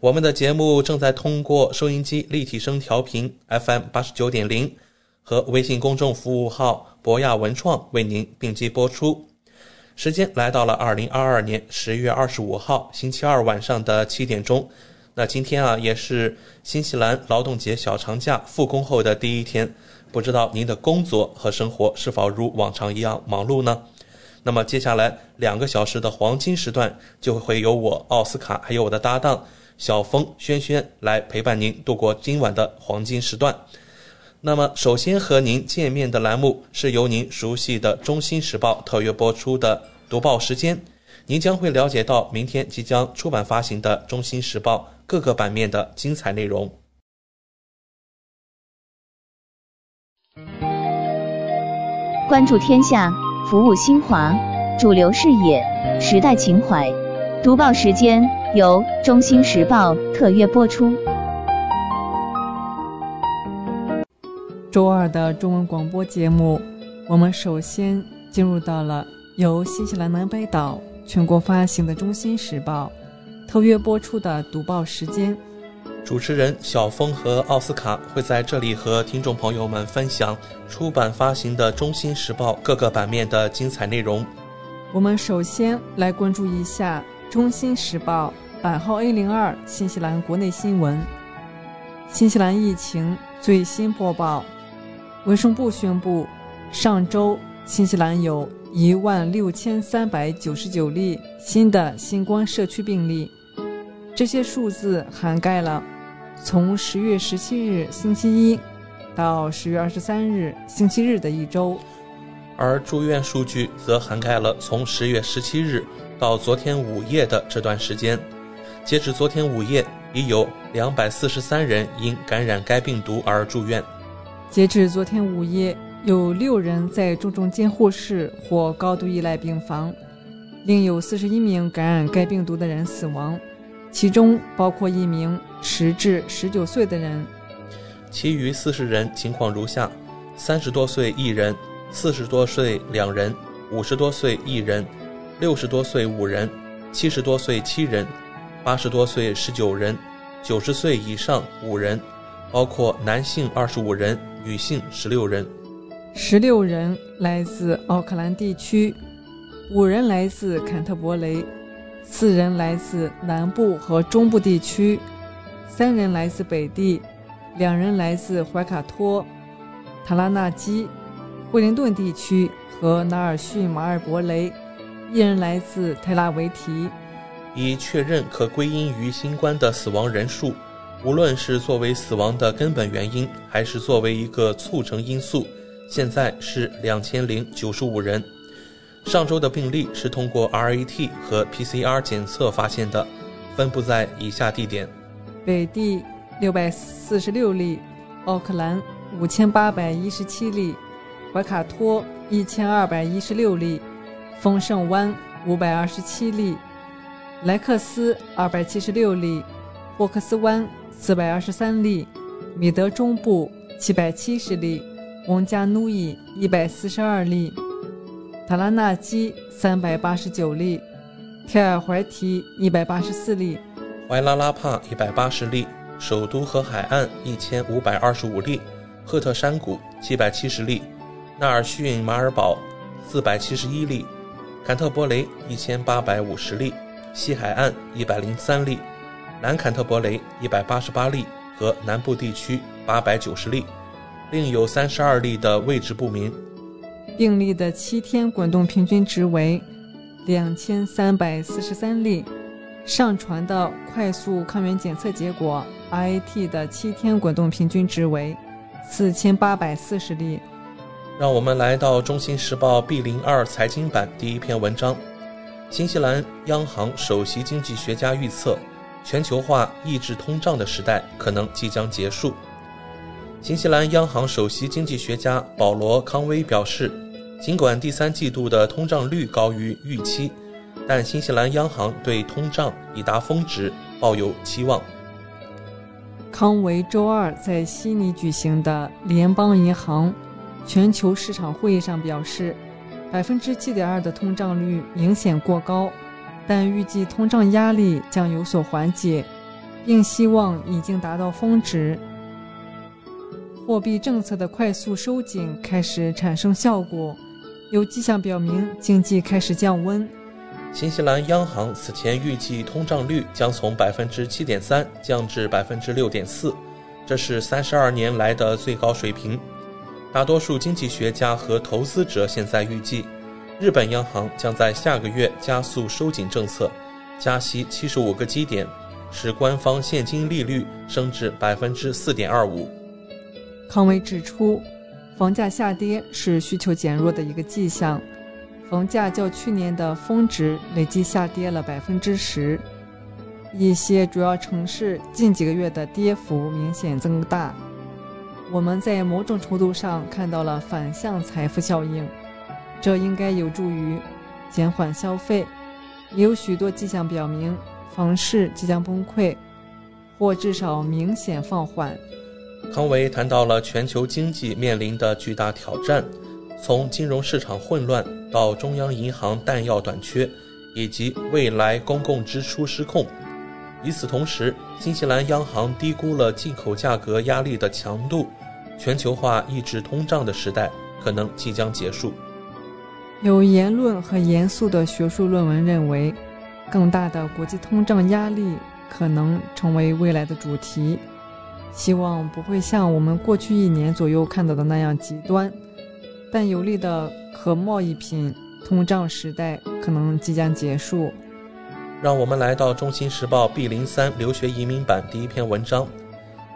我们的节目正在通过收音机立体声调频 FM 八十九点零和微信公众服务号博雅文创为您并机播出。时间来到了二零二二年十月二十五号星期二晚上的七点钟。那今天啊，也是新西兰劳动节小长假复工后的第一天，不知道您的工作和生活是否如往常一样忙碌呢？那么接下来两个小时的黄金时段，就会有我奥斯卡还有我的搭档小峰轩轩来陪伴您度过今晚的黄金时段。那么，首先和您见面的栏目是由您熟悉的《中新时报》特约播出的读报时间，您将会了解到明天即将出版发行的《中新时报》各个版面的精彩内容。关注天下，服务新华，主流视野，时代情怀。读报时间由《中新时报》特约播出。周二的中文广播节目，我们首先进入到了由新西兰南北岛全国发行的《中新时报》特约播出的读报时间。主持人小峰和奥斯卡会在这里和听众朋友们分享出版发行的《中新时报》各个版面的精彩内容。我们首先来关注一下《中新时报》版号 A 零二新西兰国内新闻。新西兰疫情最新播报：卫生部宣布，上周新西兰有一万六千三百九十九例新的新冠社区病例，这些数字涵盖了从十月十七日星期一到十月二十三日星期日的一周。而住院数据则涵盖了从十月十七日到昨天午夜的这段时间。截止昨天午夜，已有两百四十三人因感染该病毒而住院。截至昨天午夜，有六人在重症监护室或高度依赖病房，另有四十一名感染该病毒的人死亡，其中包括一名十至十九岁的人。其余四十人情况如下：三十多岁一人。四十多岁两人，五十多岁一人，六十多岁五人，七十多岁七人，八十多岁十九人，九十岁以上五人，包括男性二十五人，女性十六人。十六人来自奥克兰地区，五人来自坎特伯雷，四人来自南部和中部地区，三人来自北地，两人来自怀卡托、塔拉纳基。惠灵顿地区和纳尔逊马尔伯雷，一人来自特拉维提。已确认可归因于新冠的死亡人数，无论是作为死亡的根本原因，还是作为一个促成因素，现在是两千零九十五人。上周的病例是通过 RAT 和 PCR 检测发现的，分布在以下地点：北地六百四十六例，奥克兰五千八百一十七例。怀卡托一千二百一十六例，丰盛湾五百二十七例，莱克斯二百七十六例，霍克斯湾四百二十三例，米德中部七百七十例，翁加努伊一百四十二例，塔拉纳基三百八十九例，凯尔怀提一百八十四例，怀拉拉帕一百八十例，首都和海岸一千五百二十五例，赫特山谷七百七十例。纳尔逊马尔堡四百七十一例，坎特伯雷一千八百五十例，西海岸一百零三例，南坎特伯雷一百八十八例和南部地区八百九十例。另有三十二例的位置不明。病例的七天滚动平均值为两千三百四十三例，上传的快速抗原检测结果 RAT 的七天滚动平均值为四千八百四十例。让我们来到《中新时报》B 零二财经版第一篇文章：新西兰央行首席经济学家预测，全球化抑制通胀的时代可能即将结束。新西兰央行首席经济学家保罗·康威表示，尽管第三季度的通胀率高于预期，但新西兰央行对通胀已达峰值抱有期望。康维周二在悉尼举行的联邦银行全球市场会议上表示，百分之七点二的通胀率明显过高，但预计通胀压力将有所缓解，并希望已经达到峰值。货币政策的快速收紧开始产生效果，有迹象表明经济开始降温。新西兰央行此前预计通胀率将从百分之七点三降至百分之六点四，这是三十二年来的最高水平。大多数经济学家和投资者现在预计，日本央行将在下个月加速收紧政策，加息七十五个基点，使官方现金利率升至百分之四点二五。康威指出，房价下跌是需求减弱的一个迹象，房价较去年的峰值累计下跌了百分之十。一些主要城市近几个月的跌幅明显增大。我们在某种程度上看到了反向财富效应，这应该有助于减缓消费。也有许多迹象表明，房市即将崩溃，或至少明显放缓。康维谈到了全球经济面临的巨大挑战，从金融市场混乱到中央银行弹药短缺，以及未来公共支出失控。与此同时，新西兰央行低估了进口价格压力的强度，全球化抑制通胀的时代可能即将结束。有言论和严肃的学术论文认为，更大的国际通胀压力可能成为未来的主题。希望不会像我们过去一年左右看到的那样极端，但有利的可贸易品通胀时代可能即将结束。让我们来到《中新时报》B 零三留学移民版第一篇文章：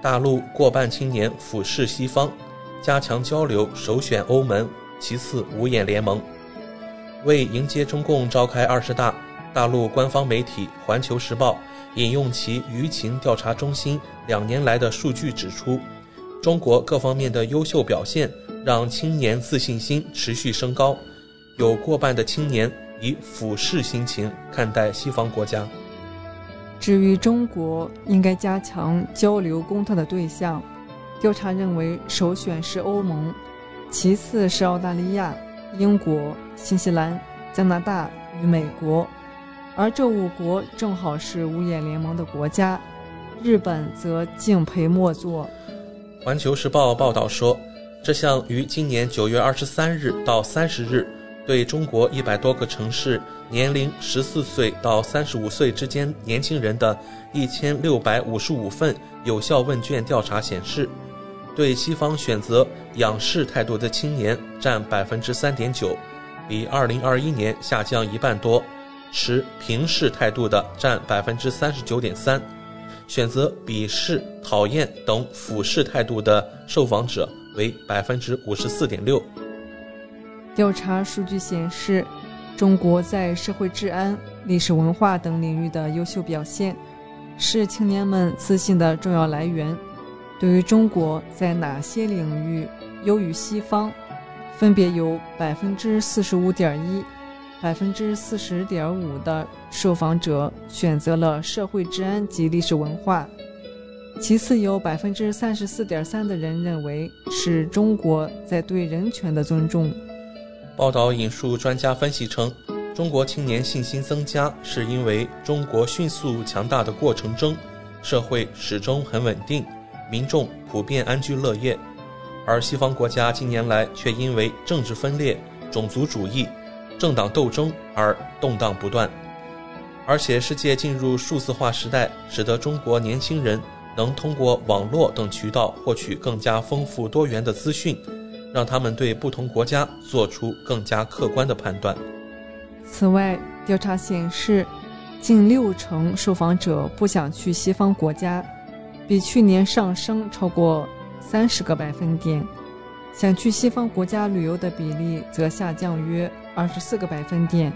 大陆过半青年俯视西方，加强交流首选欧盟，其次五眼联盟。为迎接中共召开二十大，大陆官方媒体《环球时报》。引用其舆情调查中心两年来的数据指出，中国各方面的优秀表现让青年自信心持续升高，有过半的青年以俯视心情看待西方国家。至于中国应该加强交流沟通的对象，调查认为首选是欧盟，其次是澳大利亚、英国、新西兰、加拿大与美国。而这五国正好是五眼联盟的国家，日本则敬陪末座。环球时报报道说，这项于今年九月二十三日到三十日对中国一百多个城市年龄十四岁到三十五岁之间年轻人的一千六百五十五份有效问卷调查显示，对西方选择仰视态度的青年占百分之三点九，比二零二一年下降一半多。持平视态度的占百分之三十九点三，选择鄙视、讨厌等俯视态度的受访者为百分之五十四点六。调查数据显示，中国在社会治安、历史文化等领域的优秀表现，是青年们自信的重要来源。对于中国在哪些领域优于西方，分别有百分之四十五点一。百分之四十点五的受访者选择了社会治安及历史文化，其次有百分之三十四点三的人认为是中国在对人权的尊重。报道引述专家分析称，中国青年信心增加是因为中国迅速强大的过程中，社会始终很稳定，民众普遍安居乐业，而西方国家近年来却因为政治分裂、种族主义。政党斗争而动荡不断，而且世界进入数字化时代，使得中国年轻人能通过网络等渠道获取更加丰富多元的资讯，让他们对不同国家做出更加客观的判断。此外，调查显示，近六成受访者不想去西方国家，比去年上升超过三十个百分点。想去西方国家旅游的比例则下降约二十四个百分点，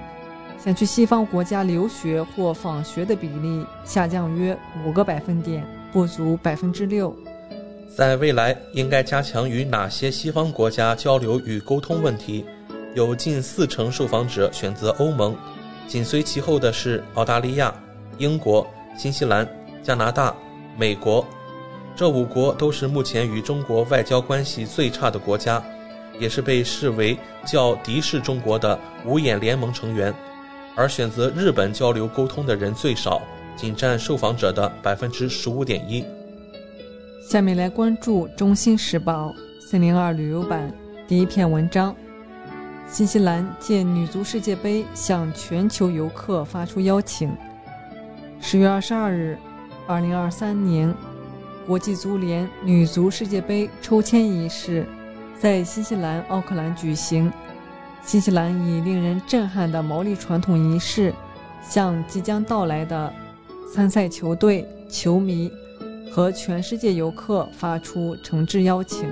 想去西方国家留学或访学的比例下降约五个百分点，不足百分之六。在未来，应该加强与哪些西方国家交流与沟通问题？有近四成受访者选择欧盟，紧随其后的是澳大利亚、英国、新西兰、加拿大、美国。这五国都是目前与中国外交关系最差的国家，也是被视为较敌视中国的五眼联盟成员。而选择日本交流沟通的人最少，仅占受访者的百分之十五点一。下面来关注《中新时报》三零二旅游版第一篇文章：新西兰借女足世界杯向全球游客发出邀请。十月二十二日，二零二三年。国际足联女足世界杯抽签仪式在新西兰奥克兰举行。新西兰以令人震撼的毛利传统仪式，向即将到来的参赛球队、球迷和全世界游客发出诚挚邀请。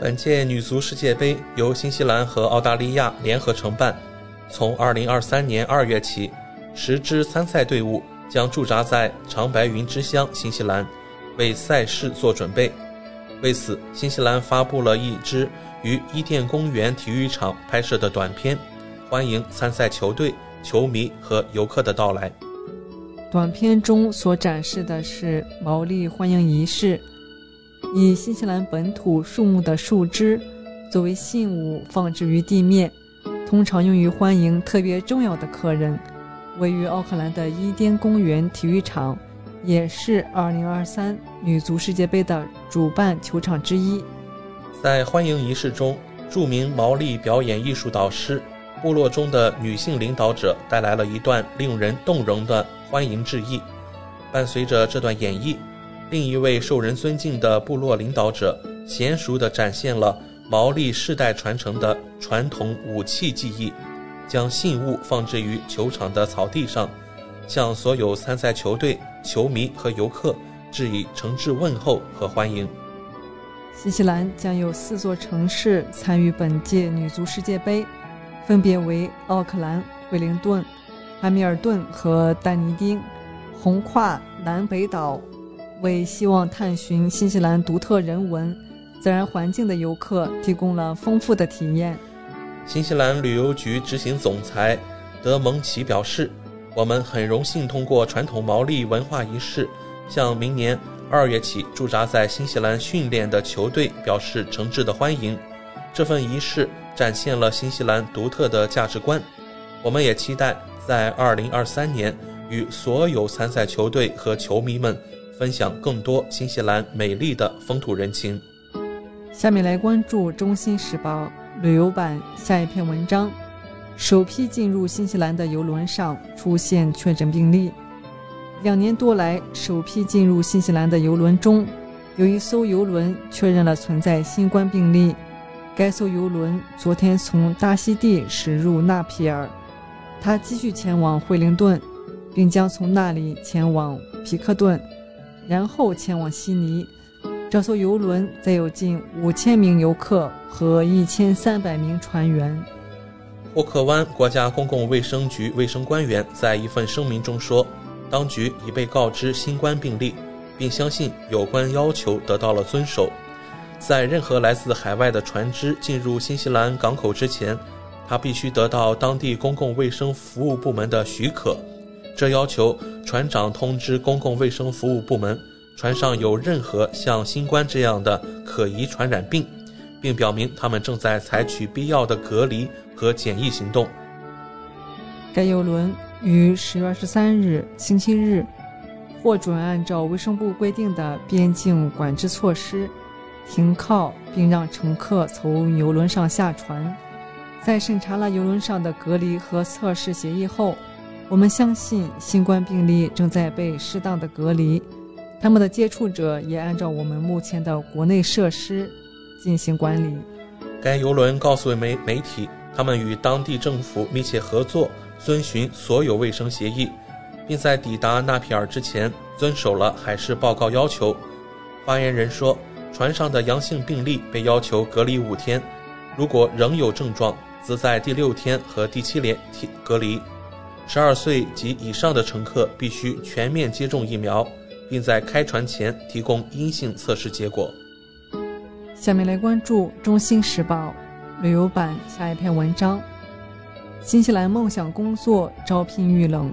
本届女足世界杯由新西兰和澳大利亚联合承办，从2023年2月起，十支参赛队伍将驻扎在长白云之乡新西兰。为赛事做准备，为此，新西兰发布了一支于伊甸公园体育场拍摄的短片，欢迎参赛球队、球迷和游客的到来。短片中所展示的是毛利欢迎仪式，以新西兰本土树木的树枝作为信物放置于地面，通常用于欢迎特别重要的客人。位于奥克兰的伊甸公园体育场。也是2023女足世界杯的主办球场之一。在欢迎仪式中，著名毛利表演艺术导师、部落中的女性领导者带来了一段令人动容的欢迎致意。伴随着这段演绎，另一位受人尊敬的部落领导者娴熟地展现了毛利世代传承的传统武器技艺，将信物放置于球场的草地上。向所有参赛球队、球迷和游客致以诚挚问候和欢迎。新西兰将有四座城市参与本届女足世界杯，分别为奥克兰、惠灵顿、汉密尔顿和丹尼丁。横跨南北岛，为希望探寻新西兰独特人文、自然环境的游客提供了丰富的体验。新西兰旅游局执行总裁德蒙奇表示。我们很荣幸通过传统毛利文化仪式，向明年二月起驻扎在新西兰训练的球队表示诚挚的欢迎。这份仪式展现了新西兰独特的价值观。我们也期待在二零二三年与所有参赛球队和球迷们分享更多新西兰美丽的风土人情。下面来关注《中新时报》旅游版下一篇文章。首批进入新西兰的游轮上出现确诊病例。两年多来，首批进入新西兰的游轮中，有一艘游轮确认了存在新冠病例。该艘游轮昨天从大溪地驶入纳皮尔，他继续前往惠灵顿，并将从那里前往皮克顿，然后前往悉尼。这艘游轮载有近五千名游客和一千三百名船员。霍克湾国家公共卫生局卫生官员在一份声明中说，当局已被告知新冠病例，并相信有关要求得到了遵守。在任何来自海外的船只进入新西兰港口之前，他必须得到当地公共卫生服务部门的许可。这要求船长通知公共卫生服务部门，船上有任何像新冠这样的可疑传染病，并表明他们正在采取必要的隔离。和检疫行动。该邮轮于十月二十三日星期日获准按照卫生部规定的边境管制措施停靠，并让乘客从游轮上下船。在审查了游轮上的隔离和测试协议后，我们相信新冠病例正在被适当的隔离，他们的接触者也按照我们目前的国内设施进行管理。该游轮告诉媒媒体，他们与当地政府密切合作，遵循所有卫生协议，并在抵达纳皮尔之前遵守了海事报告要求。发言人说，船上的阳性病例被要求隔离五天，如果仍有症状，则在第六天和第七连隔离。十二岁及以上的乘客必须全面接种疫苗。并在开船前提供阴性测试结果。下面来关注《中新时报》旅游版下一篇文章：新西兰梦想工作招聘遇冷。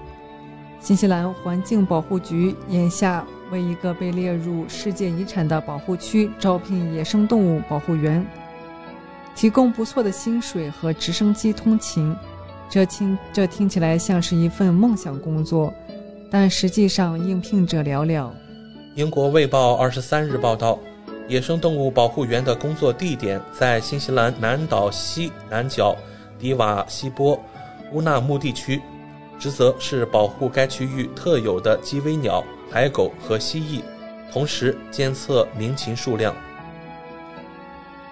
新西兰环境保护局眼下为一个被列入世界遗产的保护区招聘野生动物保护员，提供不错的薪水和直升机通勤。这听这听起来像是一份梦想工作。但实际上应聘者寥寥。英国《卫报》二十三日报道，野生动物保护员的工作地点在新西兰南岛西南角迪瓦西波乌纳木地区，职责是保护该区域特有的鸡尾鸟、海狗和蜥蜴，同时监测鸣禽数量。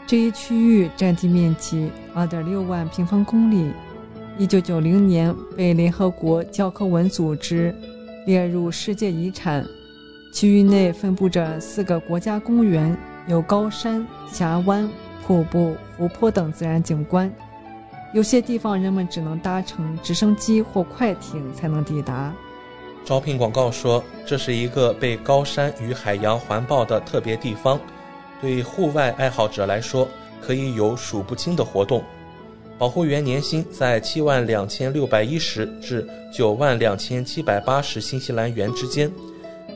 这一区域占地面积二点六万平方公里，一九九零年被联合国教科文组织。列入世界遗产，区域内分布着四个国家公园，有高山、峡湾、瀑布、湖泊等自然景观。有些地方人们只能搭乘直升机或快艇才能抵达。招聘广告说，这是一个被高山与海洋环抱的特别地方，对户外爱好者来说，可以有数不清的活动。保护员年薪在七万两千六百一十至九万两千七百八十新西兰元之间，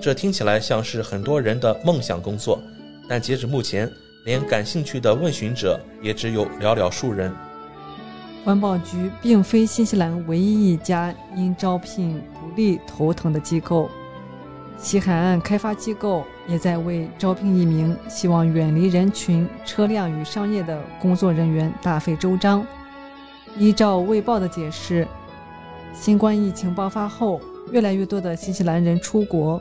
这听起来像是很多人的梦想工作，但截止目前，连感兴趣的问询者也只有寥寥数人。环保局并非新西兰唯一一家因招聘不利头疼的机构，西海岸开发机构也在为招聘一名希望远离人群、车辆与商业的工作人员大费周章。依照《卫报》的解释，新冠疫情爆发后，越来越多的新西兰人出国，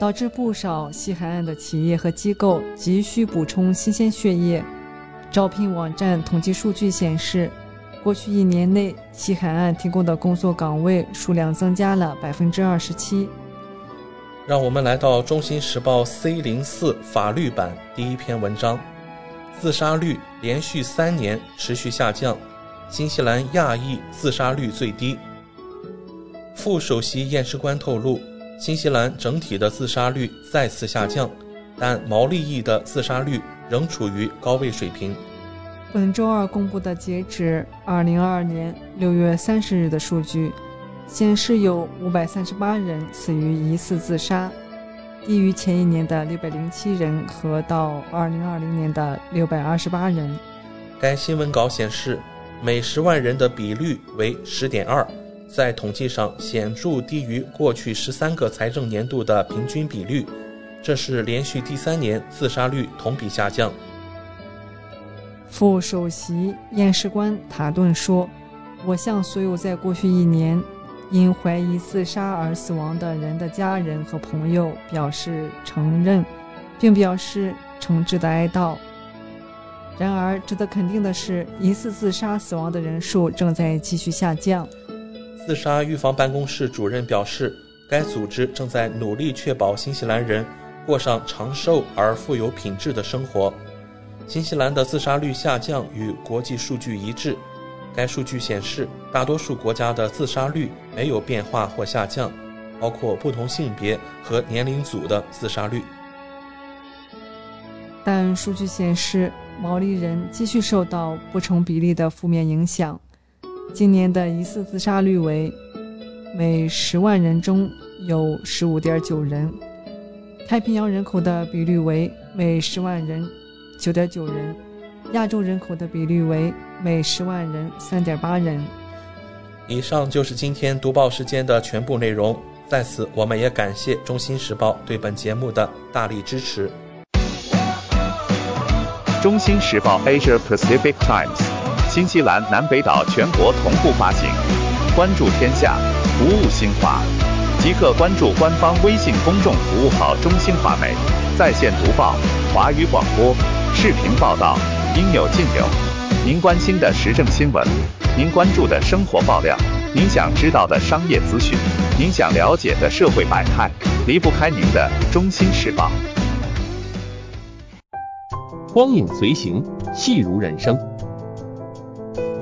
导致不少西海岸的企业和机构急需补充新鲜血液。招聘网站统计数据显示，过去一年内，西海岸提供的工作岗位数量增加了百分之二十七。让我们来到《中新时报》C 零四法律版第一篇文章：自杀率连续三年持续下降。新西兰亚裔自杀率最低。副首席验尸官透露，新西兰整体的自杀率再次下降，但毛利裔的自杀率仍处于高位水平。本周二公布的截止2022年6月30日的数据显示，有五百三十八人死于疑似自杀，低于前一年的六百零七人和到二零二零年的六百二十八人。该新闻稿显示。每十万人的比率为十点二，在统计上显著低于过去十三个财政年度的平均比率，这是连续第三年自杀率同比下降。副首席验尸官塔顿说：“我向所有在过去一年因怀疑自杀而死亡的人的家人和朋友表示承认，并表示诚挚的哀悼。”然而，值得肯定的是，疑似自杀死亡的人数正在继续下降。自杀预防办公室主任表示，该组织正在努力确保新西兰人过上长寿而富有品质的生活。新西兰的自杀率下降与国际数据一致。该数据显示，大多数国家的自杀率没有变化或下降，包括不同性别和年龄组的自杀率。但数据显示，毛利人继续受到不成比例的负面影响。今年的疑似自杀率为每十万人中有十五点九人，太平洋人口的比率为每十万人九点九人，亚洲人口的比率为每十万人三点八人。以上就是今天读报时间的全部内容。在此，我们也感谢《中新时报》对本节目的大力支持。中新时报 Asia Pacific Times，新西兰南北岛全国同步发行，关注天下，服务新华。即刻关注官方微信公众服务号“中新华媒”，在线读报、华语广播、视频报道，应有尽有。您关心的时政新闻，您关注的生活爆料，您想知道的商业资讯，您想了解的社会百态，离不开您的《中心时报》。光影随行，戏如人生。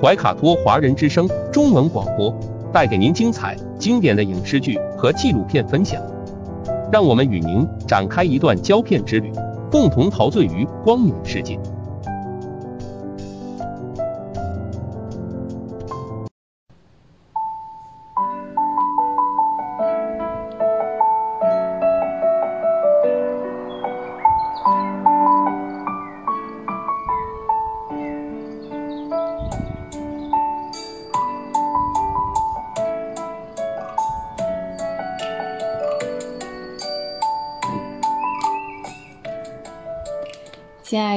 怀卡托华人之声中文广播带给您精彩经典的影视剧和纪录片分享，让我们与您展开一段胶片之旅，共同陶醉于光影世界。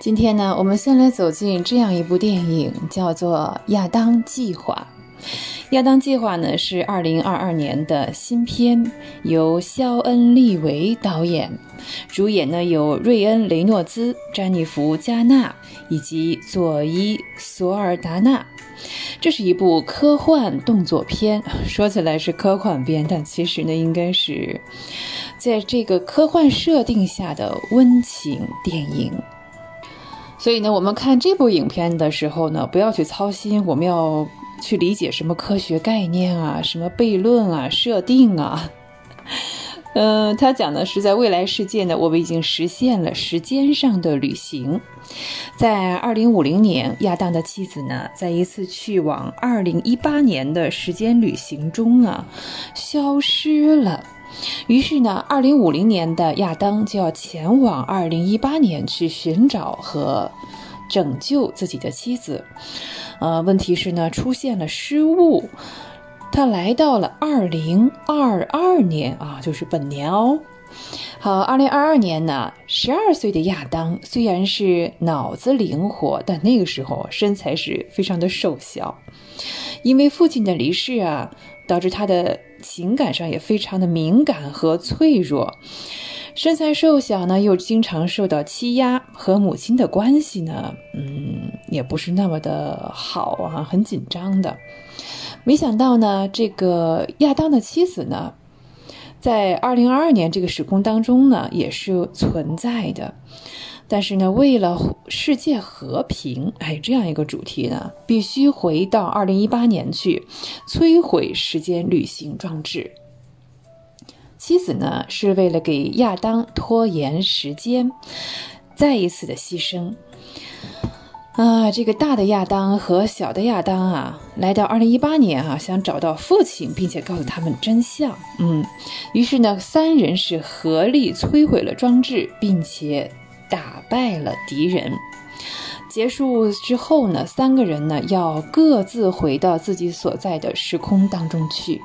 今天呢，我们先来走进这样一部电影，叫做《亚当计划》。《亚当计划》呢是二零二二年的新片，由肖恩·利维导演，主演呢有瑞恩·雷诺兹、詹妮弗·加纳以及佐伊·索尔达纳。这是一部科幻动作片，说起来是科幻片，但其实呢，应该是在这个科幻设定下的温情电影。所以呢，我们看这部影片的时候呢，不要去操心我们要去理解什么科学概念啊、什么悖论啊、设定啊。嗯，他讲的是在未来世界呢，我们已经实现了时间上的旅行。在二零五零年，亚当的妻子呢，在一次去往二零一八年的时间旅行中啊，消失了。于是呢，二零五零年的亚当就要前往二零一八年去寻找和拯救自己的妻子。呃，问题是呢，出现了失误，他来到了二零二二年啊，就是本年哦。好，二零二二年呢，十二岁的亚当虽然是脑子灵活，但那个时候身材是非常的瘦小，因为父亲的离世啊。导致他的情感上也非常的敏感和脆弱，身材瘦小呢，又经常受到欺压，和母亲的关系呢，嗯，也不是那么的好啊，很紧张的。没想到呢，这个亚当的妻子呢，在二零二二年这个时空当中呢，也是存在的。但是呢，为了世界和平，哎，这样一个主题呢，必须回到二零一八年去摧毁时间旅行装置。妻子呢，是为了给亚当拖延时间，再一次的牺牲。啊，这个大的亚当和小的亚当啊，来到二零一八年啊，想找到父亲，并且告诉他们真相。嗯，于是呢，三人是合力摧毁了装置，并且。打败了敌人，结束之后呢，三个人呢要各自回到自己所在的时空当中去。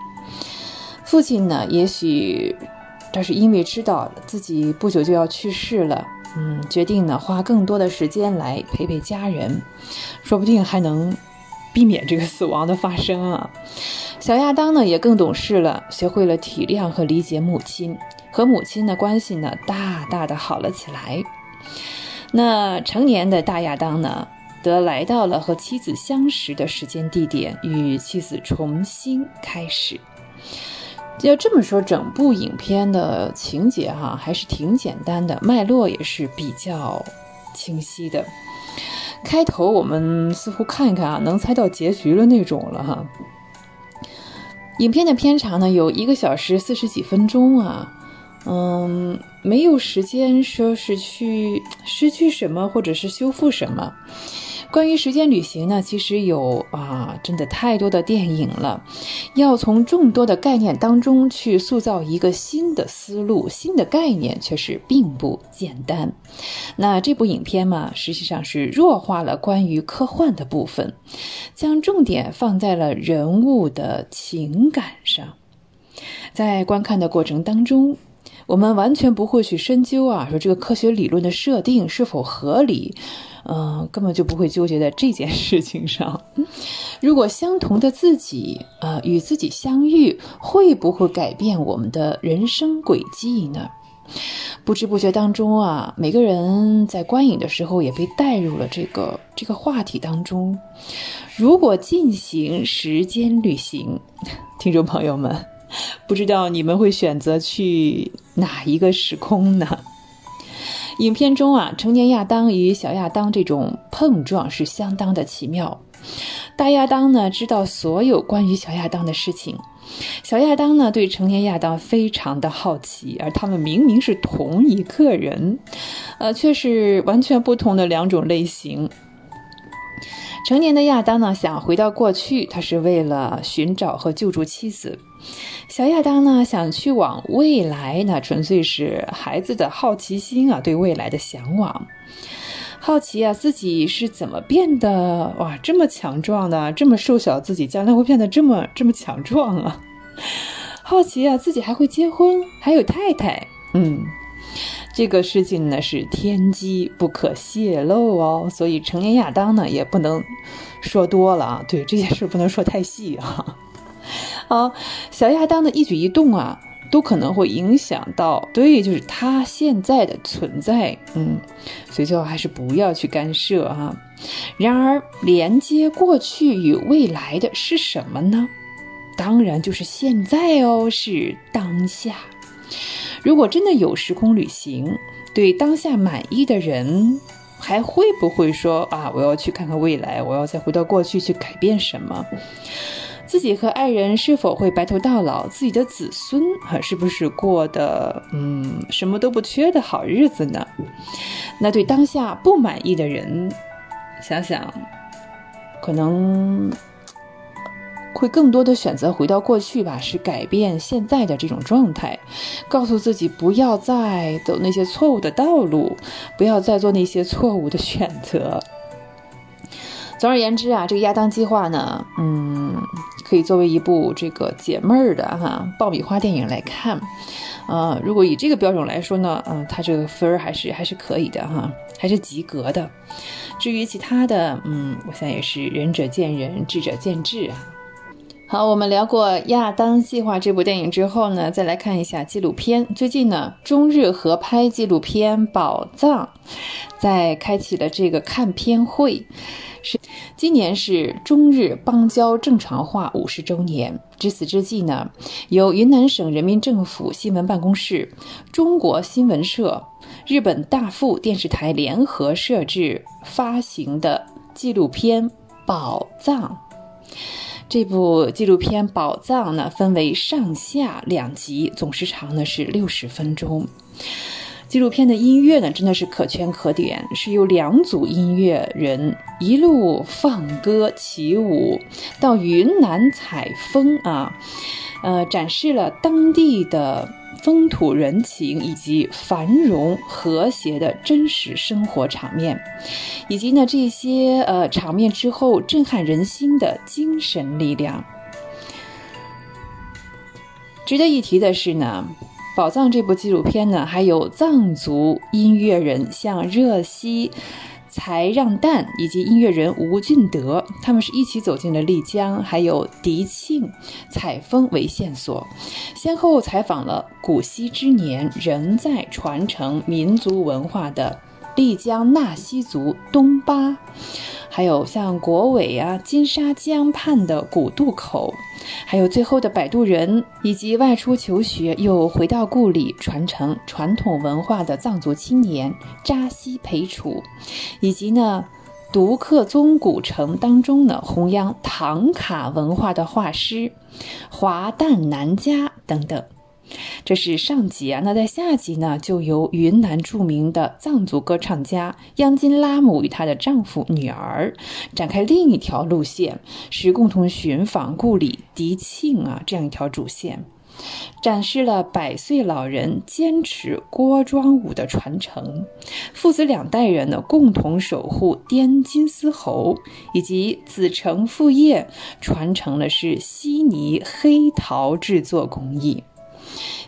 父亲呢，也许这是因为知道自己不久就要去世了，嗯，决定呢花更多的时间来陪陪家人，说不定还能避免这个死亡的发生啊。小亚当呢也更懂事了，学会了体谅和理解母亲，和母亲的关系呢大大的好了起来。那成年的大亚当呢，则来到了和妻子相识的时间地点，与妻子重新开始。要这么说，整部影片的情节哈还是挺简单的，脉络也是比较清晰的。开头我们似乎看一看啊，能猜到结局的那种了哈。影片的片长呢，有一个小时四十几分钟啊。嗯，没有时间说是去 失去什么，或者是修复什么。关于时间旅行呢，其实有啊，真的太多的电影了。要从众多的概念当中去塑造一个新的思路、新的概念，却是并不简单。那这部影片嘛，实际上是弱化了关于科幻的部分，将重点放在了人物的情感上。在观看的过程当中，我们完全不会去深究啊，说这个科学理论的设定是否合理。嗯，根本就不会纠结在这件事情上。如果相同的自己，呃，与自己相遇，会不会改变我们的人生轨迹呢？不知不觉当中啊，每个人在观影的时候也被带入了这个这个话题当中。如果进行时间旅行，听众朋友们，不知道你们会选择去哪一个时空呢？影片中啊，成年亚当与小亚当这种碰撞是相当的奇妙。大亚当呢，知道所有关于小亚当的事情；小亚当呢，对成年亚当非常的好奇。而他们明明是同一个人，呃，却是完全不同的两种类型。成年的亚当呢，想回到过去，他是为了寻找和救助妻子。小亚当呢，想去往未来，那纯粹是孩子的好奇心啊，对未来的向往，好奇啊，自己是怎么变得哇这么强壮的，这么瘦小，自己将来会变得这么这么强壮啊？好奇啊，自己还会结婚，还有太太，嗯，这个事情呢是天机不可泄露哦，所以成年亚当呢也不能说多了啊，对这件事不能说太细啊。好，小亚当的一举一动啊，都可能会影响到，对，就是他现在的存在，嗯，所以最好还是不要去干涉啊。然而，连接过去与未来的是什么呢？当然就是现在哦，是当下。如果真的有时空旅行，对当下满意的人，还会不会说啊，我要去看看未来，我要再回到过去去改变什么？自己和爱人是否会白头到老？自己的子孙啊，是不是过的嗯什么都不缺的好日子呢？那对当下不满意的人，想想，可能会更多的选择回到过去吧，是改变现在的这种状态，告诉自己不要再走那些错误的道路，不要再做那些错误的选择。总而言之啊，这个亚当计划呢，嗯。可以作为一部这个解闷儿的哈爆米花电影来看，啊，如果以这个标准来说呢，嗯，它这个分儿还是还是可以的哈，还是及格的。至于其他的，嗯，我想也是仁者见仁，智者见智啊。好，我们聊过《亚当计划》这部电影之后呢，再来看一下纪录片。最近呢，中日合拍纪录片《宝藏》在开启了这个看片会。是，今年是中日邦交正常化五十周年。值此之际呢，由云南省人民政府新闻办公室、中国新闻社、日本大富电视台联合摄制发行的纪录片《宝藏》。这部纪录片《宝藏》呢，分为上下两集，总时长呢是六十分钟。纪录片的音乐呢，真的是可圈可点，是由两组音乐人一路放歌起舞，到云南采风啊，呃，展示了当地的风土人情以及繁荣和谐的真实生活场面，以及呢这些呃场面之后震撼人心的精神力量。值得一提的是呢。《宝藏》这部纪录片呢，还有藏族音乐人像热西、才让旦以及音乐人吴俊德，他们是一起走进了丽江，还有迪庆采风为线索，先后采访了古稀之年仍在传承民族文化的丽江纳西族东巴。还有像国伟啊、金沙江畔的古渡口，还有最后的摆渡人，以及外出求学又回到故里传承传统文化的藏族青年扎西培楚，以及呢，独克宗古城当中呢弘扬唐卡文化的画师华旦南家等等。这是上集啊。那在下集呢，就由云南著名的藏族歌唱家央金拉姆与她的丈夫、女儿展开另一条路线，是共同寻访故里迪庆啊这样一条主线。展示了百岁老人坚持锅庄舞的传承，父子两代人呢共同守护滇金丝猴，以及子承父业传承的是悉尼黑陶制作工艺。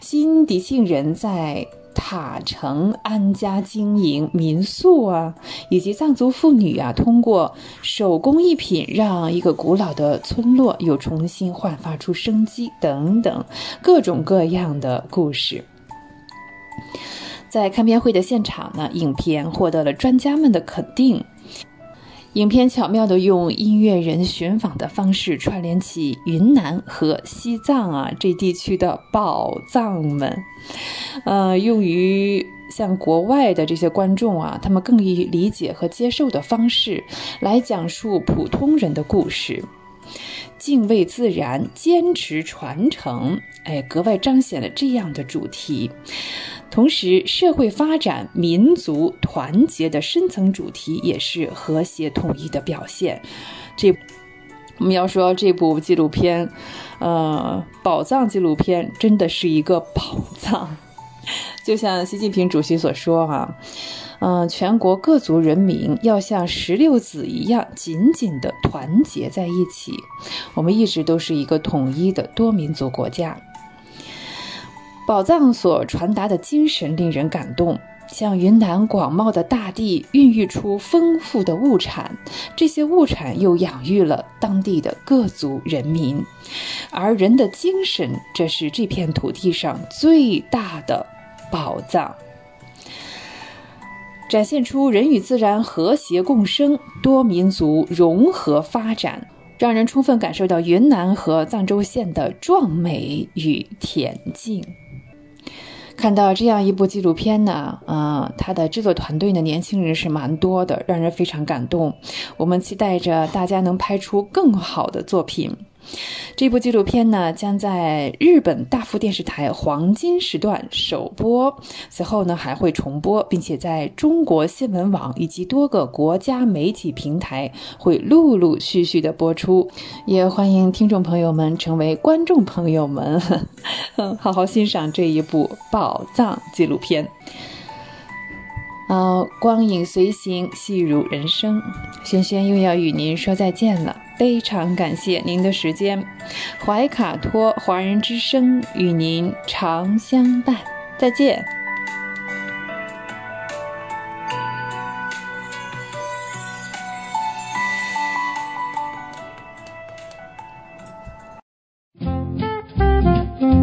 新迪庆人在。塔城安家经营民宿啊，以及藏族妇女啊，通过手工艺品让一个古老的村落又重新焕发出生机等等各种各样的故事。在看片会的现场呢，影片获得了专家们的肯定。影片巧妙地用音乐人寻访的方式串联起云南和西藏啊这地区的宝藏们，呃，用于像国外的这些观众啊，他们更易理解和接受的方式来讲述普通人的故事。敬畏自然，坚持传承，哎，格外彰显了这样的主题。同时，社会发展、民族团结的深层主题也是和谐统一的表现。这我们要说这部纪录片，呃，宝藏纪录片真的是一个宝藏。就像习近平主席所说哈。嗯，全国各族人民要像石榴籽一样紧紧地团结在一起。我们一直都是一个统一的多民族国家。宝藏所传达的精神令人感动，像云南广袤的大地孕育出丰富的物产，这些物产又养育了当地的各族人民，而人的精神，这是这片土地上最大的宝藏。展现出人与自然和谐共生、多民族融合发展，让人充分感受到云南和藏州县的壮美与恬静。看到这样一部纪录片呢，啊，它的制作团队的，年轻人是蛮多的，让人非常感动。我们期待着大家能拍出更好的作品。这部纪录片呢，将在日本大富电视台黄金时段首播，随后呢还会重播，并且在中国新闻网以及多个国家媒体平台会陆陆续续的播出。也欢迎听众朋友们成为观众朋友们，好好欣赏这一部宝藏纪录片。啊，光影随行，戏如人生。萱萱又要与您说再见了，非常感谢您的时间。怀卡托华人之声与您常相伴，再见。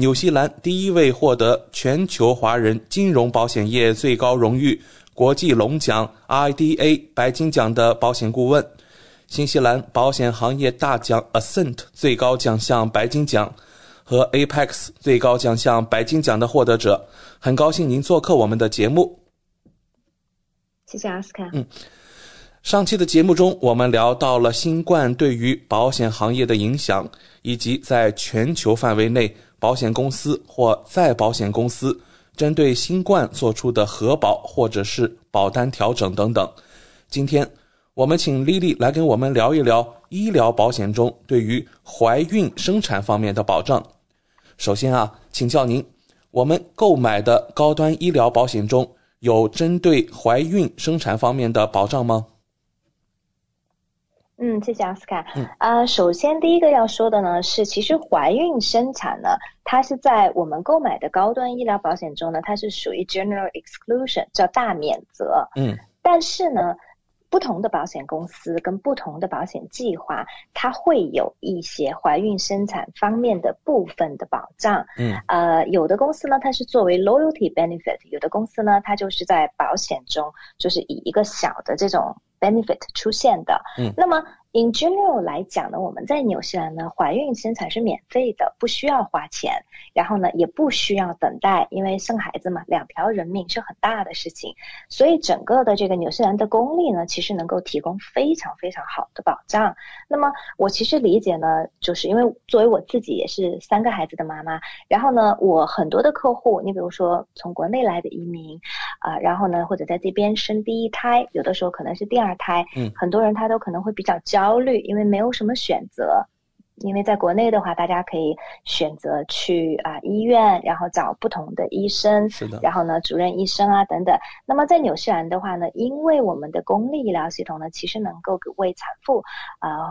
纽西兰第一位获得全球华人金融保险业最高荣誉国际龙奖 IDA 白金奖的保险顾问，新西兰保险行业大奖 Ascent 最高奖项白金奖和 Apex 最高奖项白金奖的获得者，很高兴您做客我们的节目。谢谢阿斯卡。嗯，上期的节目中，我们聊到了新冠对于保险行业的影响，以及在全球范围内。保险公司或再保险公司针对新冠做出的核保或者是保单调整等等。今天我们请丽丽来跟我们聊一聊医疗保险中对于怀孕生产方面的保障。首先啊，请教您，我们购买的高端医疗保险中有针对怀孕生产方面的保障吗？嗯，谢谢奥斯卡。嗯，呃，首先第一个要说的呢是，其实怀孕生产呢，它是在我们购买的高端医疗保险中呢，它是属于 general exclusion，叫大免责。嗯，但是呢，不同的保险公司跟不同的保险计划，它会有一些怀孕生产方面的部分的保障。嗯，呃，有的公司呢，它是作为 loyalty benefit；有的公司呢，它就是在保险中，就是以一个小的这种。Benefit 出现的，嗯，那么 in general 来讲呢，我们在纽西兰呢，怀孕生产是免费的，不需要花钱，然后呢，也不需要等待，因为生孩子嘛，两条人命是很大的事情，所以整个的这个纽西兰的公立呢，其实能够提供非常非常好的保障。那么我其实理解呢，就是因为作为我自己也是三个孩子的妈妈，然后呢，我很多的客户，你比如说从国内来的移民啊，然后呢，或者在这边生第一胎，有的时候可能是第二。二胎，嗯，很多人他都可能会比较焦虑，因为没有什么选择。因为在国内的话，大家可以选择去啊医院，然后找不同的医生，是的，然后呢主任医生啊等等。那么在纽西兰的话呢，因为我们的公立医疗系统呢，其实能够为产妇啊。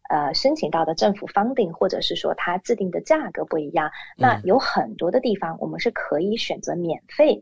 呃申请到的政府方定或者是说它制定的价格不一样，那有很多的地方我们是可以选择免费。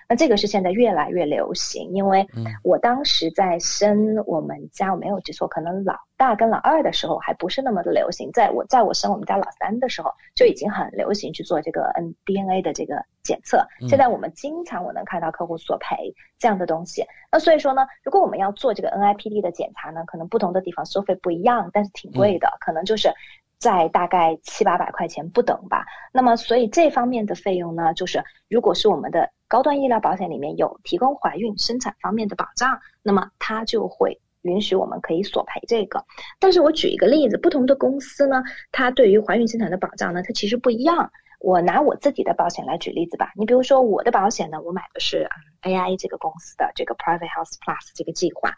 那这个是现在越来越流行，因为我当时在生我们家，我没有记错，可能老大跟老二的时候还不是那么的流行，在我在我生我们家老三的时候就已经很流行去做这个 N DNA 的这个检测。现在我们经常我能看到客户索赔这样的东西。那所以说呢，如果我们要做这个 NIPD 的检查呢，可能不同的地方收费不一样，但是挺贵的，可能就是在大概七八百块钱不等吧。那么所以这方面的费用呢，就是如果是我们的。高端医疗保险里面有提供怀孕生产方面的保障，那么它就会允许我们可以索赔这个。但是我举一个例子，不同的公司呢，它对于怀孕生产的保障呢，它其实不一样。我拿我自己的保险来举例子吧。你比如说我的保险呢，我买的是 AI 这个公司的这个 Private Health Plus 这个计划。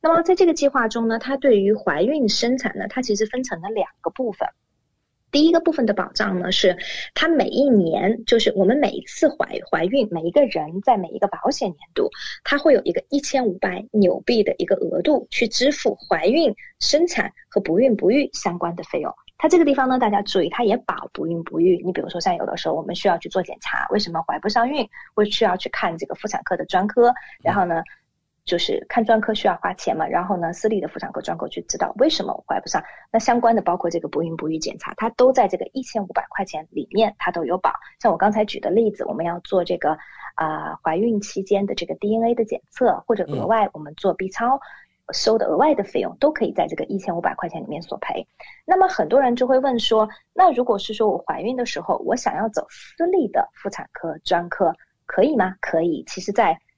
那么在这个计划中呢，它对于怀孕生产呢，它其实分成了两个部分。第一个部分的保障呢，是它每一年，就是我们每一次怀怀孕，每一个人在每一个保险年度，它会有一个一千五百纽币的一个额度去支付怀孕、生产和不孕不育相关的费用。它这个地方呢，大家注意，它也保不孕不育。你比如说，像有的时候我们需要去做检查，为什么怀不上孕，会需要去看这个妇产科的专科，然后呢？就是看专科需要花钱嘛，然后呢，私立的妇产科专科去知道为什么我怀不上，那相关的包括这个不孕不育检查，它都在这个一千五百块钱里面，它都有保。像我刚才举的例子，我们要做这个啊怀孕期间的这个 DNA 的检测，或者额外我们做 B 超收的额外的费用，都可以在这个一千五百块钱里面索赔。那么很多人就会问说，那如果是说我怀孕的时候，我想要走私立的妇产科专科，可以吗？可以。其实，在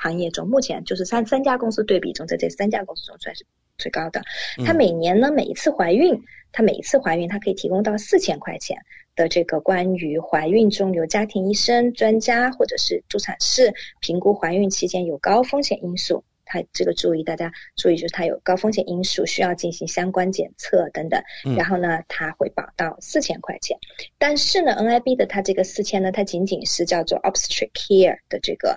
行业中，目前就是三三家公司对比中，在这三家公司中算是最高的。它每年呢，每一次怀孕，它每一次怀孕，它可以提供到四千块钱的这个关于怀孕中由家庭医生、专家或者是助产士评估怀孕期间有高风险因素，它这个注意大家注意就是它有高风险因素需要进行相关检测等等，然后呢，它会保到四千块钱。但是呢，NIB 的它这个四千呢，它仅仅是叫做 obstetric care 的这个。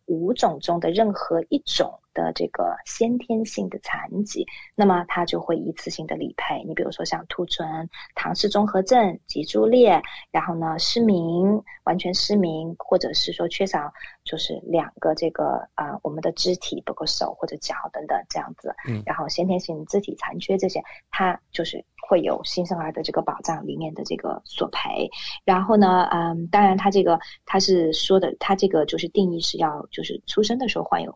五种中的任何一种。的这个先天性的残疾，那么它就会一次性的理赔。你比如说像兔唇、唐氏综合症、脊柱裂，然后呢失明、完全失明，或者是说缺少就是两个这个啊我们的肢体，包括手或者脚等等这样子。嗯。然后先天性肢体残缺这些，它就是会有新生儿的这个保障里面的这个索赔。然后呢，嗯，当然他这个他是说的，他这个就是定义是要就是出生的时候患有。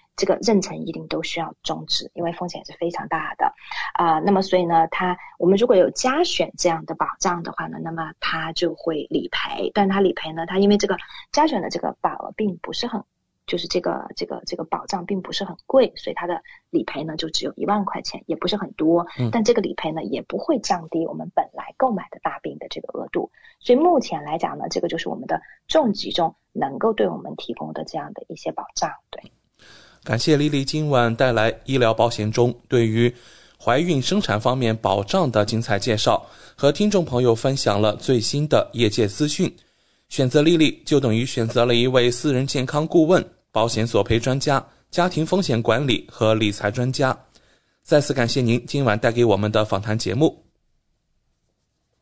这个妊娠一定都需要终止，因为风险是非常大的，啊，那么所以呢，它我们如果有加选这样的保障的话呢，那么它就会理赔，但它理赔呢，它因为这个加选的这个保额并不是很，就是这个这个这个保障并不是很贵，所以它的理赔呢就只有一万块钱，也不是很多，但这个理赔呢也不会降低我们本来购买的大病的这个额度，所以目前来讲呢，这个就是我们的重疾中能够对我们提供的这样的一些保障，对。感谢丽丽今晚带来医疗保险中对于怀孕生产方面保障的精彩介绍，和听众朋友分享了最新的业界资讯。选择丽丽就等于选择了一位私人健康顾问、保险索赔专家、家庭风险管理和理财专家。再次感谢您今晚带给我们的访谈节目。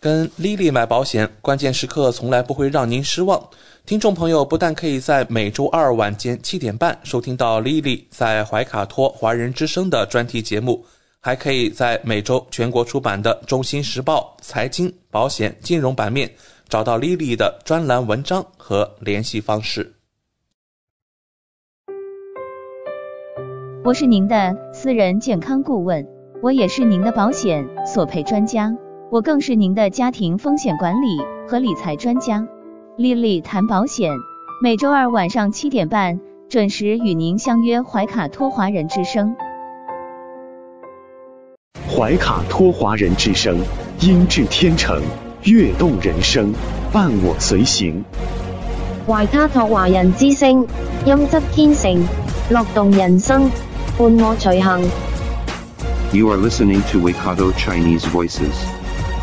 跟丽丽买保险，关键时刻从来不会让您失望。听众朋友不但可以在每周二晚间七点半收听到丽丽在怀卡托华人之声的专题节目，还可以在每周全国出版的《中新时报》财经、保险、金融版面找到丽丽的专栏文章和联系方式。我是您的私人健康顾问，我也是您的保险索赔专家。我更是您的家庭风险管理和理财专家，丽丽谈保险，每周二晚上七点半准时与您相约怀卡托华人之声。怀卡托华人之声，音质天成，悦动人生，伴我随行。怀卡托华人之声，音质天成，乐动人生，伴我随行。You are listening to Waikato Chinese Voices.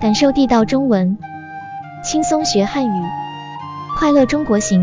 感受地道中文，轻松学汉语，快乐中国行。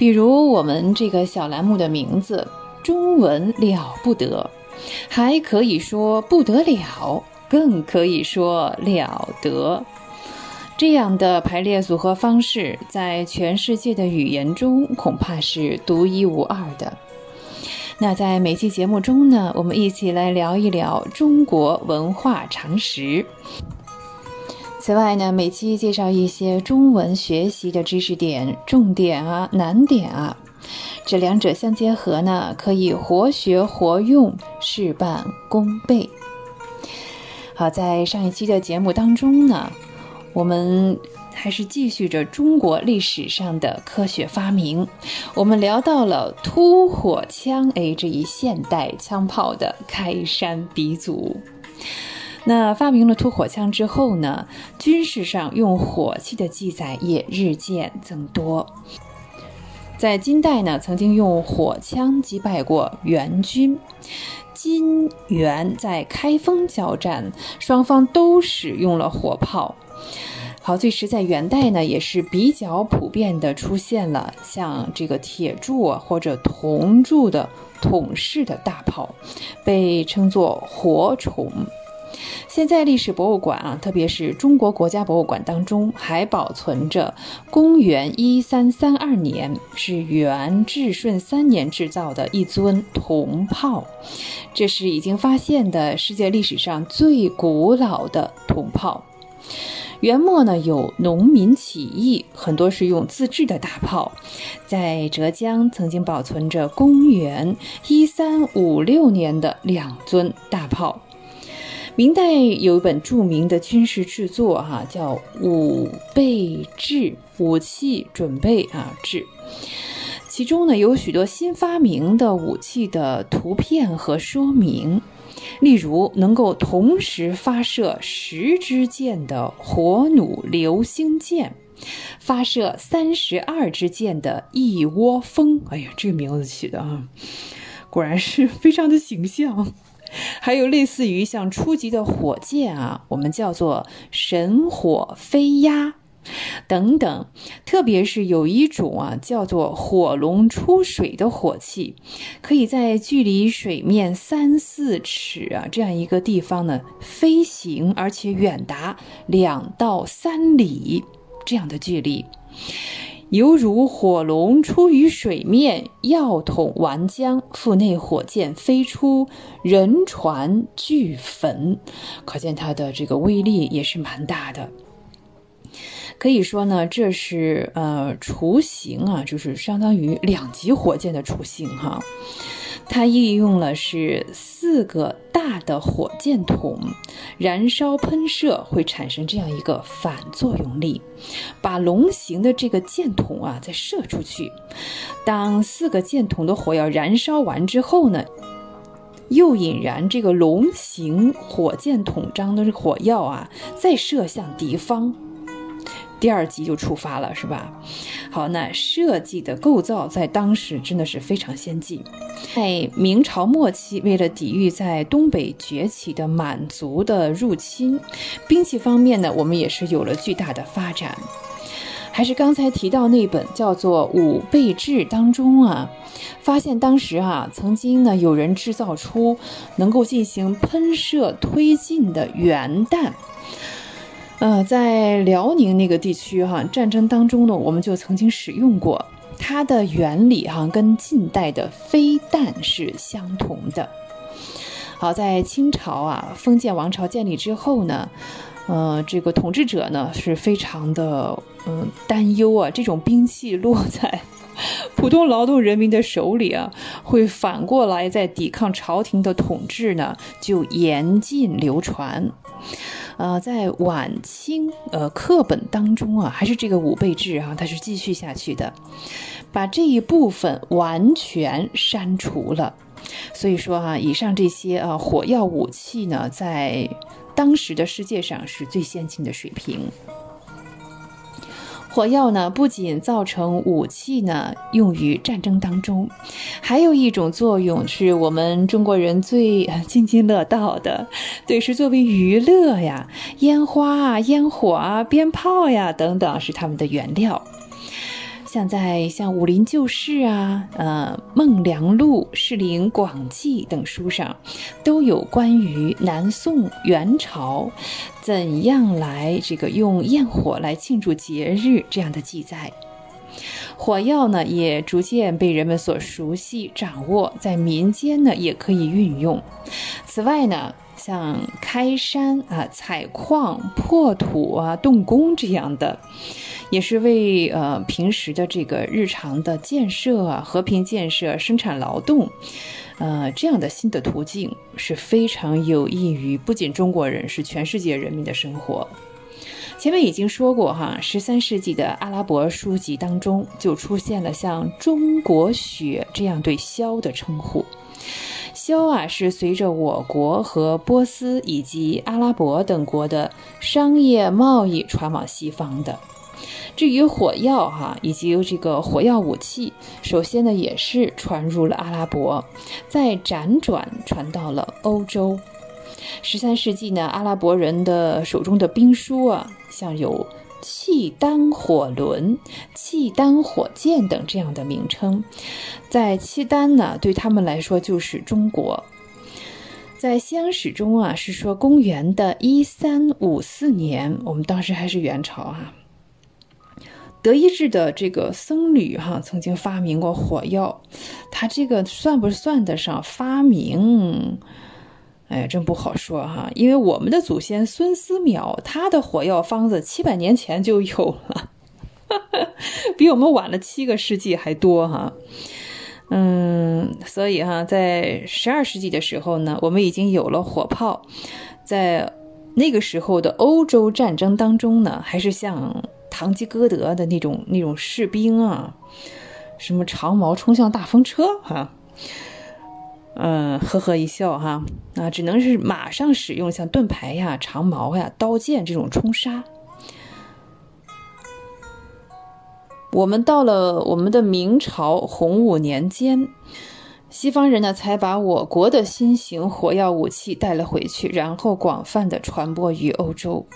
比如我们这个小栏目的名字“中文了不得”。还可以说不得了，更可以说了得。这样的排列组合方式，在全世界的语言中恐怕是独一无二的。那在每期节目中呢，我们一起来聊一聊中国文化常识。此外呢，每期介绍一些中文学习的知识点、重点啊、难点啊。这两者相结合呢，可以活学活用，事半功倍。好，在上一期的节目当中呢，我们还是继续着中国历史上的科学发明。我们聊到了突火枪，哎，这一现代枪炮的开山鼻祖。那发明了突火枪之后呢，军事上用火器的记载也日渐增多。在金代呢，曾经用火枪击败过元军。金元在开封交战，双方都使用了火炮。好，最实在元代呢，也是比较普遍的出现了像这个铁铸啊或者铜铸的筒式的大炮，被称作火铳。现在历史博物馆啊，特别是中国国家博物馆当中，还保存着公元一三三二年至元至顺三年制造的一尊铜炮，这是已经发现的世界历史上最古老的铜炮。元末呢，有农民起义，很多是用自制的大炮，在浙江曾经保存着公元一三五六年的两尊大炮。明代有一本著名的军事制作，哈，叫《武备志》，武器准备啊志。其中呢有许多新发明的武器的图片和说明，例如能够同时发射十支箭的火弩流星箭，发射三十二支箭的一窝蜂。哎呀，这个名字起的啊，果然是非常的形象。还有类似于像初级的火箭啊，我们叫做神火飞鸦等等。特别是有一种啊，叫做火龙出水的火器，可以在距离水面三四尺啊这样一个地方呢飞行，而且远达两到三里这样的距离。犹如火龙出于水面，药桶完浆，腹内火箭飞出，人船俱焚，可见它的这个威力也是蛮大的。可以说呢，这是呃雏形啊，就是相当于两级火箭的雏形哈。它利用了是四个大的火箭筒，燃烧喷射会产生这样一个反作用力，把龙形的这个箭筒啊再射出去。当四个箭筒的火药燃烧完之后呢，又引燃这个龙形火箭筒张的火药啊，再射向敌方。第二集就出发了，是吧？好，那设计的构造在当时真的是非常先进。在明朝末期，为了抵御在东北崛起的满族的入侵，兵器方面呢，我们也是有了巨大的发展。还是刚才提到那本叫做《武备志》当中啊，发现当时啊，曾经呢有人制造出能够进行喷射推进的圆弹。呃，在辽宁那个地区哈，战争当中呢，我们就曾经使用过它的原理哈，跟近代的飞弹是相同的。好，在清朝啊，封建王朝建立之后呢，呃，这个统治者呢是非常的嗯担忧啊，这种兵器落在普通劳动人民的手里啊，会反过来在抵抗朝廷的统治呢，就严禁流传。呃，在晚清呃课本当中啊，还是这个五倍制啊，它是继续下去的。把这一部分完全删除了。所以说啊，以上这些啊火药武器呢，在当时的世界上是最先进的水平。火药呢，不仅造成武器呢用于战争当中，还有一种作用是我们中国人最津津乐道的，对，是作为娱乐呀，烟花啊、烟火啊、鞭炮呀等等是他们的原料。像在像《武林旧事》啊、呃《孟良录》《士林广记》等书上，都有关于南宋元朝怎样来这个用焰火来庆祝节日这样的记载。火药呢，也逐渐被人们所熟悉掌握，在民间呢也可以运用。此外呢，像开山啊、采矿、破土啊、动工这样的。也是为呃平时的这个日常的建设啊、和平建设、生产劳动，呃这样的新的途径是非常有益于不仅中国人，是全世界人民的生活。前面已经说过哈，十三世纪的阿拉伯书籍当中就出现了像“中国雪”这样对箫的称呼。箫啊是随着我国和波斯以及阿拉伯等国的商业贸易传往西方的。至于火药哈，以及这个火药武器，首先呢也是传入了阿拉伯，再辗转传到了欧洲。十三世纪呢，阿拉伯人的手中的兵书啊，像有契丹火轮、契丹火箭等这样的名称，在契丹呢，对他们来说就是中国。在西洋史中啊，是说公元的一三五四年，我们当时还是元朝啊。德意志的这个僧侣哈，曾经发明过火药，他这个算不算得上发明？哎，真不好说哈。因为我们的祖先孙思邈，他的火药方子七百年前就有了，比我们晚了七个世纪还多哈。嗯，所以哈，在十二世纪的时候呢，我们已经有了火炮，在那个时候的欧洲战争当中呢，还是像。堂吉诃德的那种那种士兵啊，什么长矛冲向大风车哈，嗯，呵呵一笑哈，啊，只能是马上使用像盾牌呀、长矛呀、刀剑这种冲杀。我们到了我们的明朝洪武年间，西方人呢才把我国的新型火药武器带了回去，然后广泛的传播于欧洲。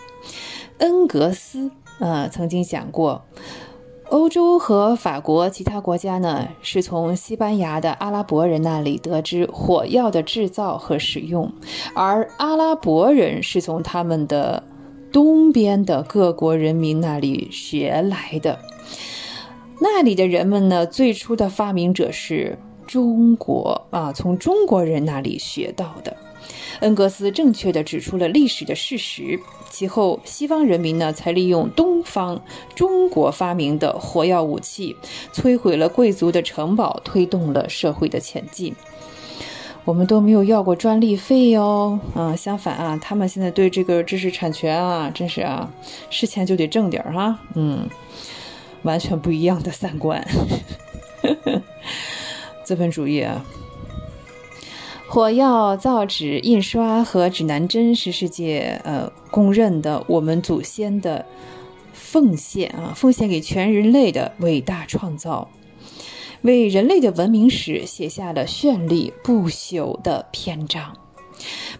恩格斯。呃，曾经讲过，欧洲和法国其他国家呢，是从西班牙的阿拉伯人那里得知火药的制造和使用，而阿拉伯人是从他们的东边的各国人民那里学来的。那里的人们呢，最初的发明者是中国啊，从中国人那里学到的。恩格斯正确地指出了历史的事实。其后，西方人民呢才利用东方中国发明的火药武器，摧毁了贵族的城堡，推动了社会的前进。我们都没有要过专利费哟，啊，相反啊，他们现在对这个知识产权啊，真是啊，事前就得挣点儿哈，嗯，完全不一样的三观，资本主义啊。火药、造纸、印刷和指南针是世界呃公认的我们祖先的奉献啊，奉献给全人类的伟大创造，为人类的文明史写下了绚丽不朽的篇章。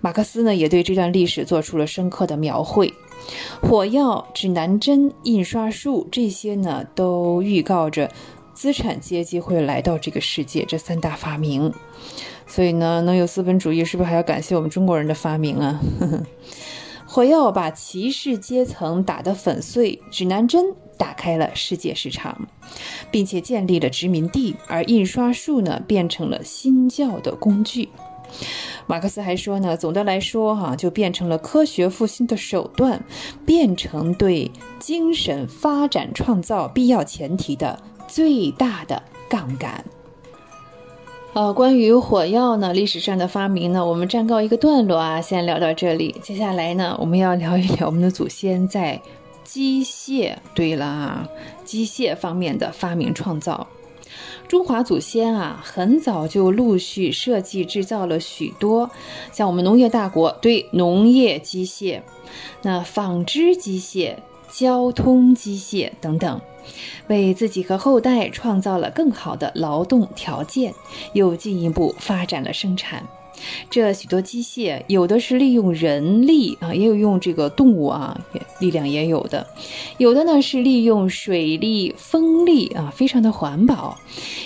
马克思呢，也对这段历史做出了深刻的描绘。火药、指南针、印刷术这些呢，都预告着资产阶级会来到这个世界。这三大发明。所以呢，能有资本主义，是不是还要感谢我们中国人的发明啊？火药把骑士阶层打得粉碎，指南针打开了世界市场，并且建立了殖民地，而印刷术呢，变成了新教的工具。马克思还说呢，总的来说，哈，就变成了科学复兴的手段，变成对精神发展创造必要前提的最大的杠杆。呃，关于火药呢，历史上的发明呢，我们暂告一个段落啊，先聊到这里。接下来呢，我们要聊一聊我们的祖先在机械，对了啊，机械方面的发明创造。中华祖先啊，很早就陆续设计制造了许多，像我们农业大国，对农业机械、那纺织机械、交通机械等等，为自己和后代创造了更好的劳动条件，又进一步发展了生产。这许多机械，有的是利用人力啊，也有用这个动物啊，力量也有的；有的呢是利用水力、风力啊，非常的环保；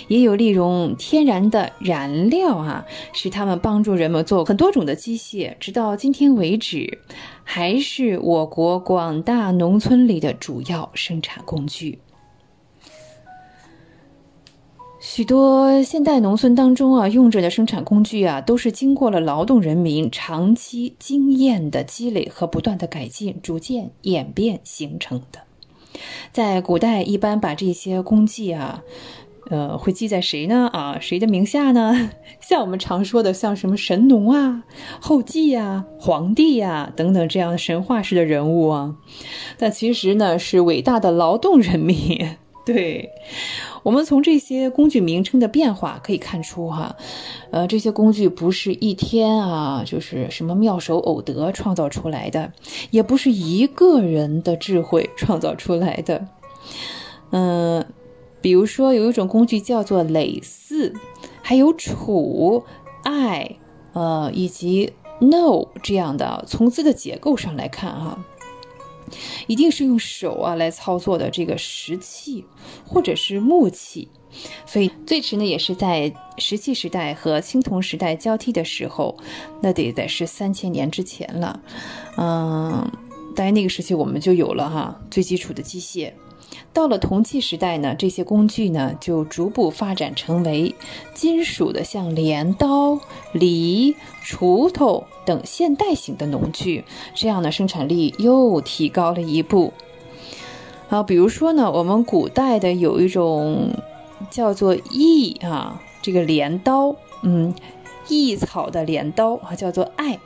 也有利用天然的燃料啊，使它们帮助人们做很多种的机械。直到今天为止，还是我国广大农村里的主要生产工具。许多现代农村当中啊，用着的生产工具啊，都是经过了劳动人民长期经验的积累和不断的改进，逐渐演变形成的。在古代，一般把这些功绩啊，呃，会记在谁呢？啊，谁的名下呢？像我们常说的，像什么神农啊、后稷呀、皇帝呀等等这样神话式的人物啊。但其实呢，是伟大的劳动人民。对。我们从这些工具名称的变化可以看出，哈，呃，这些工具不是一天啊，就是什么妙手偶得创造出来的，也不是一个人的智慧创造出来的。嗯，比如说有一种工具叫做耒耜，还有楚、爱，呃，以及 no 这样的，从字的结构上来看，哈。一定是用手啊来操作的这个石器或者是木器，所以最迟呢也是在石器时代和青铜时代交替的时候，那得得是三千年之前了。嗯，大概那个时期我们就有了哈最基础的机械。到了铜器时代呢，这些工具呢就逐步发展成为金属的，像镰刀、犁、锄头等现代型的农具，这样的生产力又提高了一步。啊，比如说呢，我们古代的有一种叫做异啊，这个镰刀，嗯，异草的镰刀啊，叫做艾。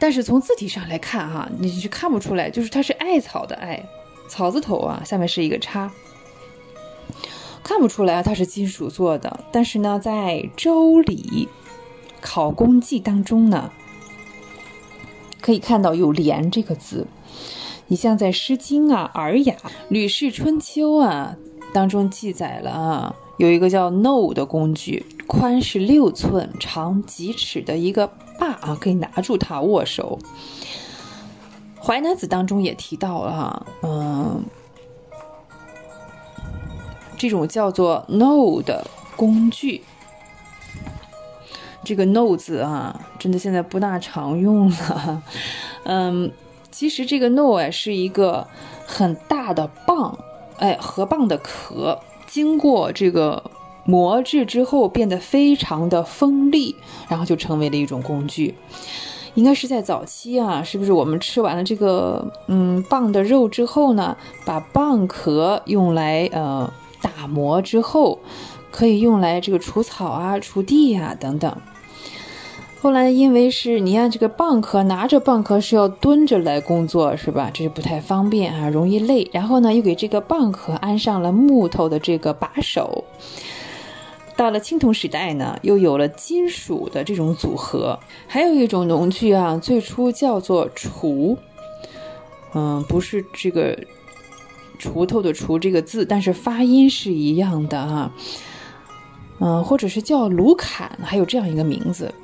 但是从字体上来看哈，你是看不出来，就是它是艾草的艾。草字头啊，下面是一个叉，看不出来它是金属做的。但是呢，在《周礼·考工记》当中呢，可以看到有“连”这个字。你像在《诗经》啊、《尔雅》《吕氏春秋》啊当中记载了啊，有一个叫 “no” 的工具，宽是六寸，长几尺的一个把啊，可以拿住它握手。《淮南子》当中也提到了哈，嗯，这种叫做 “no” 的工具。这个 “no” 字啊，真的现在不大常用了。嗯，其实这个 “no” 哎是一个很大的棒，哎，河蚌的壳，经过这个磨制之后变得非常的锋利，然后就成为了一种工具。应该是在早期啊，是不是我们吃完了这个嗯蚌的肉之后呢，把蚌壳用来呃打磨之后，可以用来这个除草啊、锄地呀等等。后来因为是你看这个蚌壳拿着蚌壳是要蹲着来工作是吧？这是不太方便啊，容易累。然后呢，又给这个蚌壳安上了木头的这个把手。到了青铜时代呢，又有了金属的这种组合。还有一种农具啊，最初叫做锄，嗯，不是这个锄头的锄这个字，但是发音是一样的哈。嗯，或者是叫卢坎，还有这样一个名字。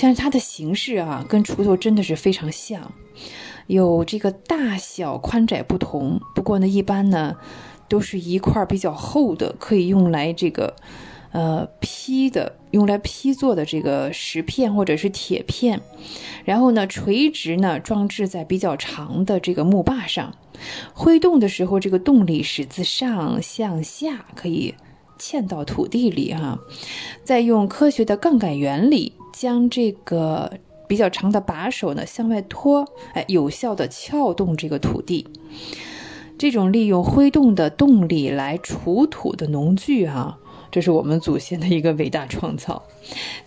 但是它的形式啊，跟锄头真的是非常像，有这个大小宽窄不同。不过呢，一般呢，都是一块比较厚的，可以用来这个。呃，劈的用来劈做的这个石片或者是铁片，然后呢，垂直呢装置在比较长的这个木把上，挥动的时候，这个动力是自上向下，可以嵌到土地里哈。再用科学的杠杆原理，将这个比较长的把手呢向外拖，哎，有效的撬动这个土地。这种利用挥动的动力来除土的农具啊。这是我们祖先的一个伟大创造，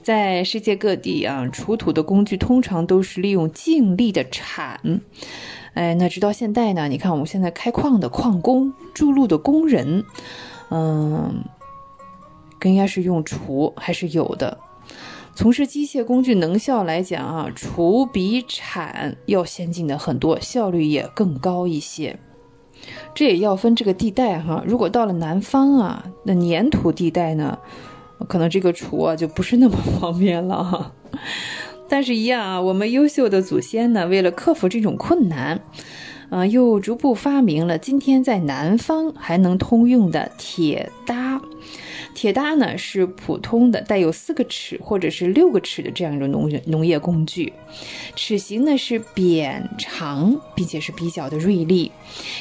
在世界各地啊，除土的工具通常都是利用静力的铲。哎，那直到现在呢？你看我们现在开矿的矿工、筑路的工人，嗯，应该是用锄还是有的。从事机械工具能效来讲啊，锄比铲要先进的很多，效率也更高一些。这也要分这个地带哈，如果到了南方啊，那粘土地带呢，可能这个锄啊就不是那么方便了哈。但是，一样啊，我们优秀的祖先呢，为了克服这种困难，啊，又逐步发明了今天在南方还能通用的铁搭。铁搭呢是普通的带有四个齿或者是六个齿的这样一种农农业工具，齿形呢是扁长，并且是比较的锐利。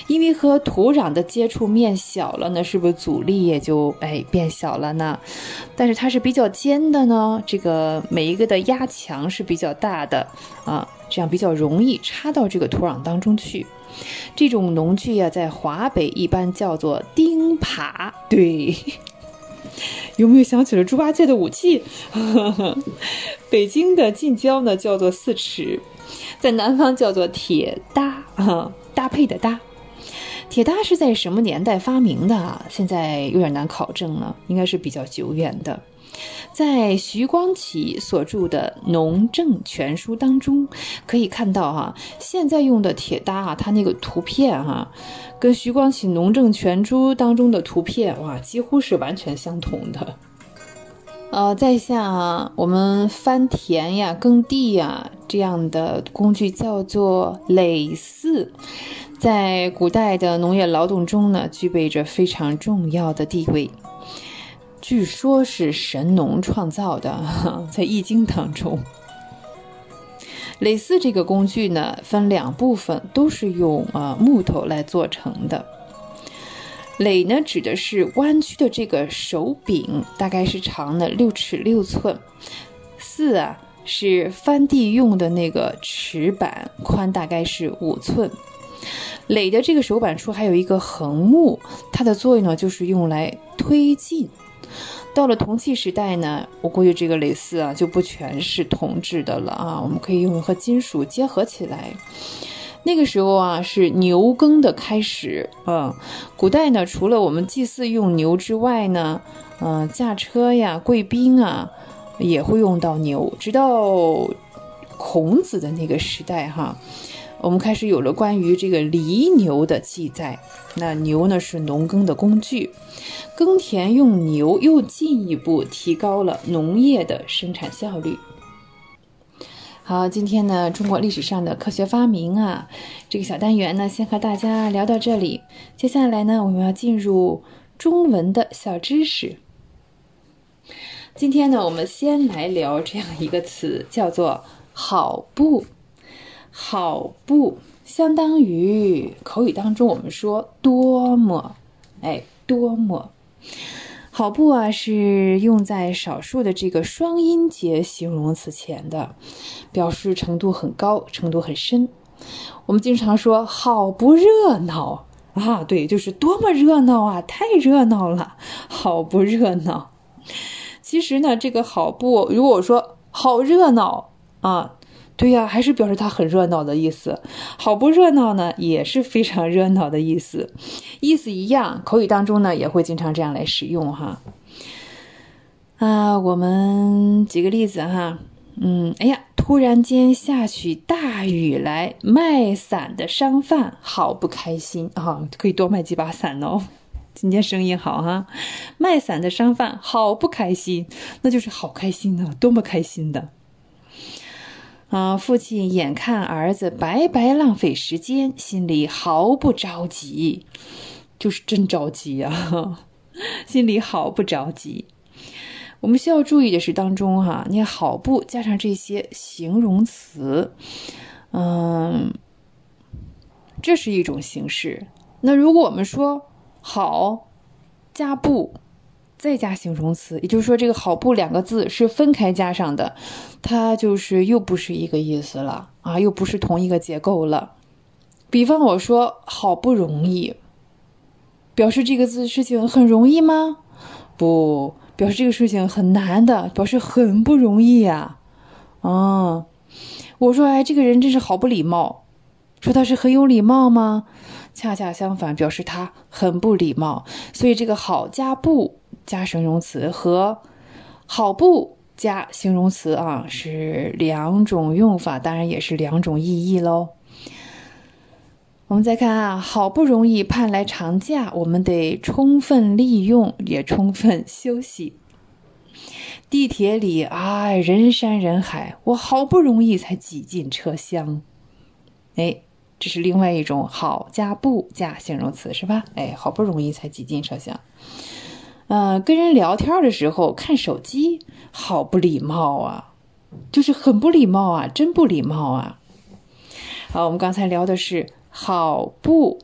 因为和土壤的接触面小了呢，是不是阻力也就哎变小了呢？但是它是比较尖的呢，这个每一个的压强是比较大的啊，这样比较容易插到这个土壤当中去。这种农具呀，在华北一般叫做钉耙，对。有没有想起了猪八戒的武器？北京的近郊呢叫做四尺，在南方叫做铁搭啊，搭配的搭。铁搭是在什么年代发明的？现在有点难考证了，应该是比较久远的。在徐光启所著的《农政全书》当中，可以看到哈，现在用的铁搭啊，它那个图片哈，跟徐光启《农政全书》当中的图片哇，几乎是完全相同的。呃，在像我们翻田呀、耕地呀这样的工具叫做耒耜，在古代的农业劳动中呢，具备着非常重要的地位。据说是神农创造的，在《易经》当中，耒耜这个工具呢，分两部分，都是用啊木头来做成的。耒呢，指的是弯曲的这个手柄，大概是长的六尺六寸；耜啊，是翻地用的那个尺板，宽大概是五寸。耒的这个手板处还有一个横木，它的作用呢，就是用来推进。到了铜器时代呢，我估计这个蕾丝啊就不全是铜制的了啊，我们可以用和金属结合起来。那个时候啊是牛耕的开始嗯。古代呢，除了我们祭祀用牛之外呢，嗯，驾车呀、贵宾啊也会用到牛。直到孔子的那个时代哈。我们开始有了关于这个犁牛的记载。那牛呢是农耕的工具，耕田用牛又进一步提高了农业的生产效率。好，今天呢中国历史上的科学发明啊，这个小单元呢先和大家聊到这里。接下来呢我们要进入中文的小知识。今天呢我们先来聊这样一个词，叫做“好不”。好不相当于口语当中我们说多么，哎，多么好不啊，是用在少数的这个双音节形容词前的，表示程度很高，程度很深。我们经常说好不热闹啊，对，就是多么热闹啊，太热闹了，好不热闹。其实呢，这个好不，如果说好热闹啊。对呀，还是表示它很热闹的意思。好不热闹呢，也是非常热闹的意思，意思一样。口语当中呢，也会经常这样来使用哈。啊，我们举个例子哈，嗯，哎呀，突然间下起大雨来，卖伞的商贩好不开心啊，可以多卖几把伞哦。今天生意好哈，卖伞的商贩好不开心，那就是好开心呢，多么开心的。啊！父亲眼看儿子白白浪费时间，心里毫不着急，就是真着急啊！心里毫不着急。我们需要注意的是，当中哈，你好不加上这些形容词，嗯，这是一种形式。那如果我们说好加不。再加形容词，也就是说，这个“好不”两个字是分开加上的，它就是又不是一个意思了啊，又不是同一个结构了。比方我说“好不容易”，表示这个字事情很容易吗？不，表示这个事情很难的，表示很不容易呀。啊，我说哎，这个人真是好不礼貌，说他是很有礼貌吗？恰恰相反，表示他很不礼貌。所以这个好加不加形容词和好不加形容词啊，是两种用法，当然也是两种意义喽。我们再看啊，好不容易盼来长假，我们得充分利用，也充分休息。地铁里啊，人山人海，我好不容易才挤进车厢。哎。这是另外一种好加不加形容词，是吧？哎，好不容易才挤进车厢。嗯，跟人聊天的时候看手机，好不礼貌啊，就是很不礼貌啊，真不礼貌啊。好，我们刚才聊的是好不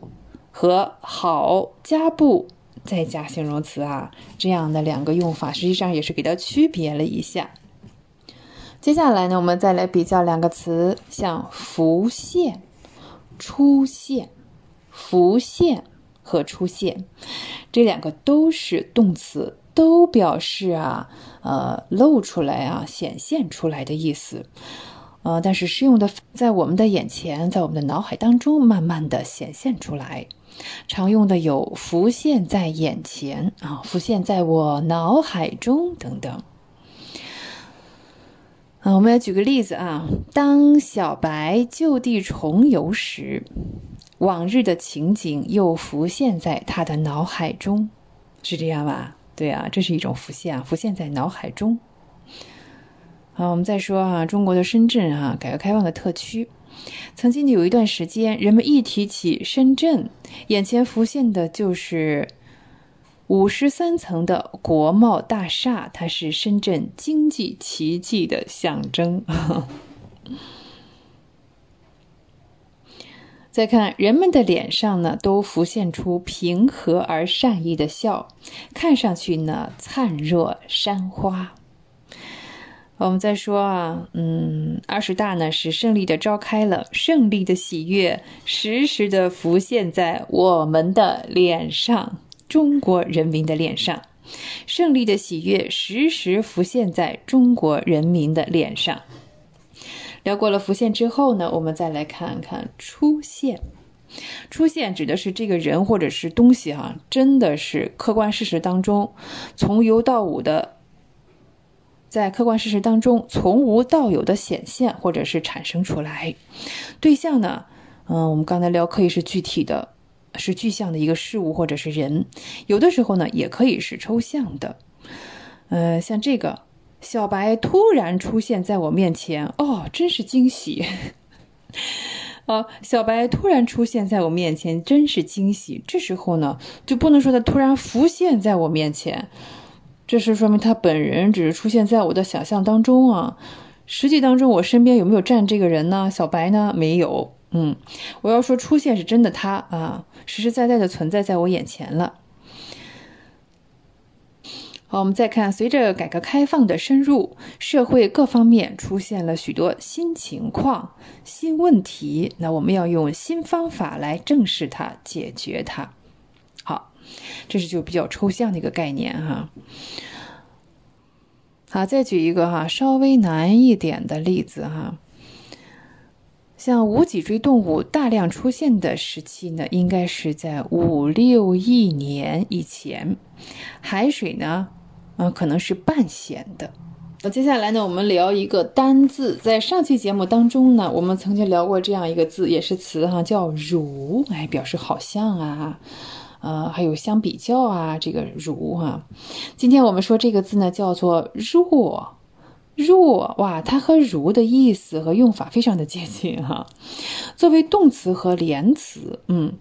和好加不再加形容词啊，这样的两个用法，实际上也是给它区别了一下。接下来呢，我们再来比较两个词，像浮现。出现、浮现和出现，这两个都是动词，都表示啊，呃，露出来啊，显现出来的意思。呃，但是适用的在我们的眼前，在我们的脑海当中，慢慢的显现出来。常用的有浮现在眼前啊，浮现在我脑海中等等。啊，我们来举个例子啊。当小白就地重游时，往日的情景又浮现在他的脑海中，是这样吧？对啊，这是一种浮现啊，浮现在脑海中。好，我们再说啊，中国的深圳啊，改革开放的特区，曾经有一段时间，人们一提起深圳，眼前浮现的就是。五十三层的国贸大厦，它是深圳经济奇迹的象征。再看人们的脸上呢，都浮现出平和而善意的笑，看上去呢灿若山花。我们再说啊，嗯，二十大呢是胜利的召开了，胜利的喜悦时时的浮现在我们的脸上。中国人民的脸上，胜利的喜悦时时浮现在中国人民的脸上。聊过了浮现之后呢，我们再来看看出现。出现指的是这个人或者是东西啊，真的是客观事实当中从有到无的，在客观事实当中从无到有的显现或者是产生出来。对象呢，嗯，我们刚才聊可以是具体的。是具象的一个事物或者是人，有的时候呢也可以是抽象的。呃，像这个小白突然出现在我面前，哦，真是惊喜！啊，小白突然出现在我面前，真是惊喜。这时候呢，就不能说他突然浮现在我面前，这是说明他本人只是出现在我的想象当中啊。实际当中，我身边有没有站这个人呢？小白呢？没有。嗯，我要说出现是真的，他啊，实实在在的存在在我眼前了。我们再看，随着改革开放的深入，社会各方面出现了许多新情况、新问题，那我们要用新方法来正视它、解决它。好，这是就比较抽象的一个概念哈。好，再举一个哈，稍微难一点的例子哈。像无脊椎动物大量出现的时期呢，应该是在五六亿年以前。海水呢，嗯，可能是半咸的。那接下来呢，我们聊一个单字。在上期节目当中呢，我们曾经聊过这样一个字，也是词哈，叫“如”，哎，表示好像啊，呃，还有相比较啊，这个“如”哈。今天我们说这个字呢，叫做“若”。若哇，它和如的意思和用法非常的接近哈。作为动词和连词，嗯，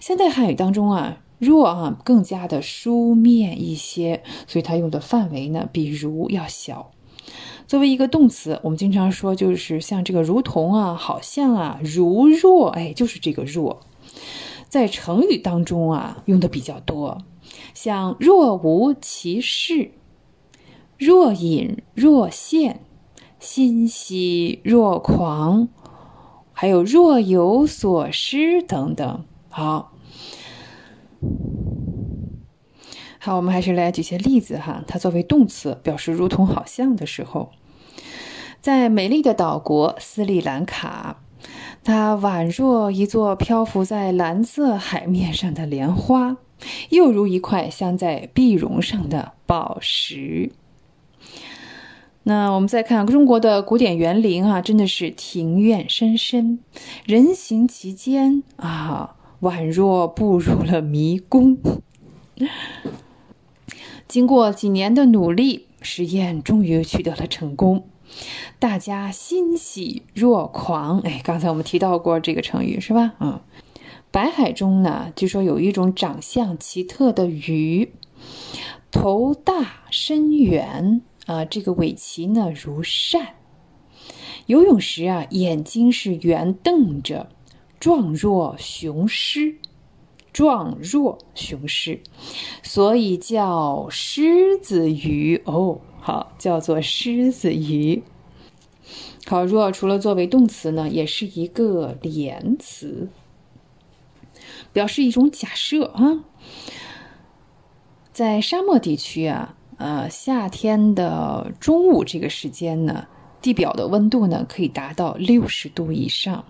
现代汉语当中啊，若啊更加的书面一些，所以它用的范围呢比如要小。作为一个动词，我们经常说就是像这个如同啊，好像啊，如若，哎，就是这个若。在成语当中啊，用的比较多，像若无其事。若隐若现，欣喜若狂，还有若有所失等等。好，好，我们还是来举些例子哈。它作为动词，表示如同、好像的时候，在美丽的岛国斯里兰卡。它宛若一座漂浮在蓝色海面上的莲花，又如一块镶在碧绒上的宝石。那我们再看中国的古典园林啊，真的是庭院深深，人行其间啊，宛若步入了迷宫。经过几年的努力，实验终于取得了成功，大家欣喜若狂。哎，刚才我们提到过这个成语是吧？嗯，白海中呢，据说有一种长相奇特的鱼，头大身圆。啊，这个尾鳍呢如扇，游泳时啊眼睛是圆瞪着，状若雄狮，状若雄狮，所以叫狮子鱼哦。好，叫做狮子鱼。好，若除了作为动词呢，也是一个连词，表示一种假设啊。在沙漠地区啊。呃，夏天的中午这个时间呢，地表的温度呢可以达到六十度以上。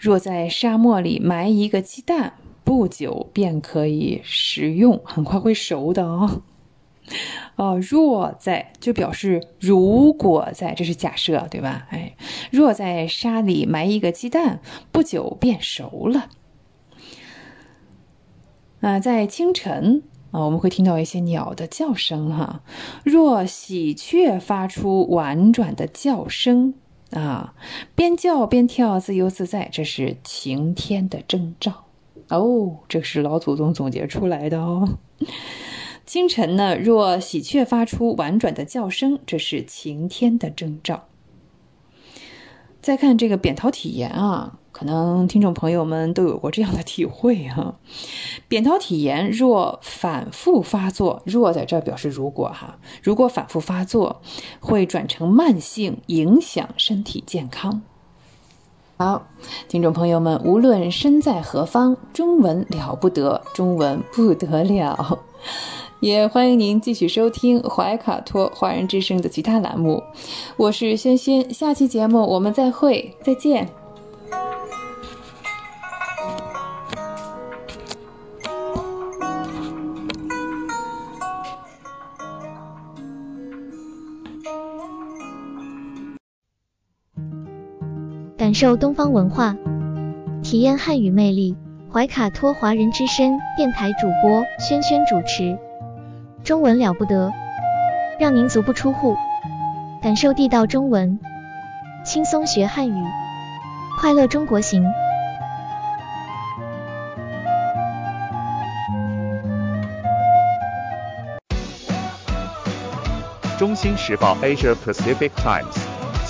若在沙漠里埋一个鸡蛋，不久便可以食用，很快会熟的哦。哦，若在就表示如果在，这是假设，对吧？哎，若在沙里埋一个鸡蛋，不久便熟了。啊，在清晨。啊，我们会听到一些鸟的叫声，哈。若喜鹊发出婉转的叫声，啊，边叫边跳，自由自在，这是晴天的征兆。哦，这是老祖宗总结出来的哦。清晨呢，若喜鹊发出婉转的叫声，这是晴天的征兆。再看这个扁桃体炎啊。可能听众朋友们都有过这样的体会哈，扁桃体炎若反复发作，若在这表示如果哈，如果反复发作，会转成慢性，影响身体健康。好，听众朋友们，无论身在何方，中文了不得，中文不得了，也欢迎您继续收听怀卡托华人之声的其他栏目。我是轩轩，下期节目我们再会，再见。感受东方文化，体验汉语魅力。怀卡托华人之声电台主播轩轩主持，中文了不得，让您足不出户，感受地道中文，轻松学汉语，快乐中国行。中新时报 Asia Pacific Times。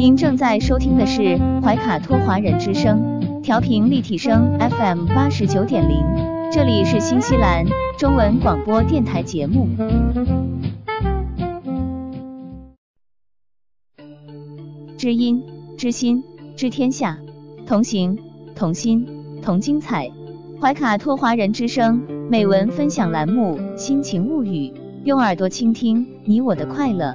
您正在收听的是怀卡托华人之声，调频立体声 FM 八十九点零，这里是新西兰中文广播电台节目。知音、知心、知天下，同行、同心、同精彩。怀卡托华人之声美文分享栏目《心情物语》，用耳朵倾听你我的快乐。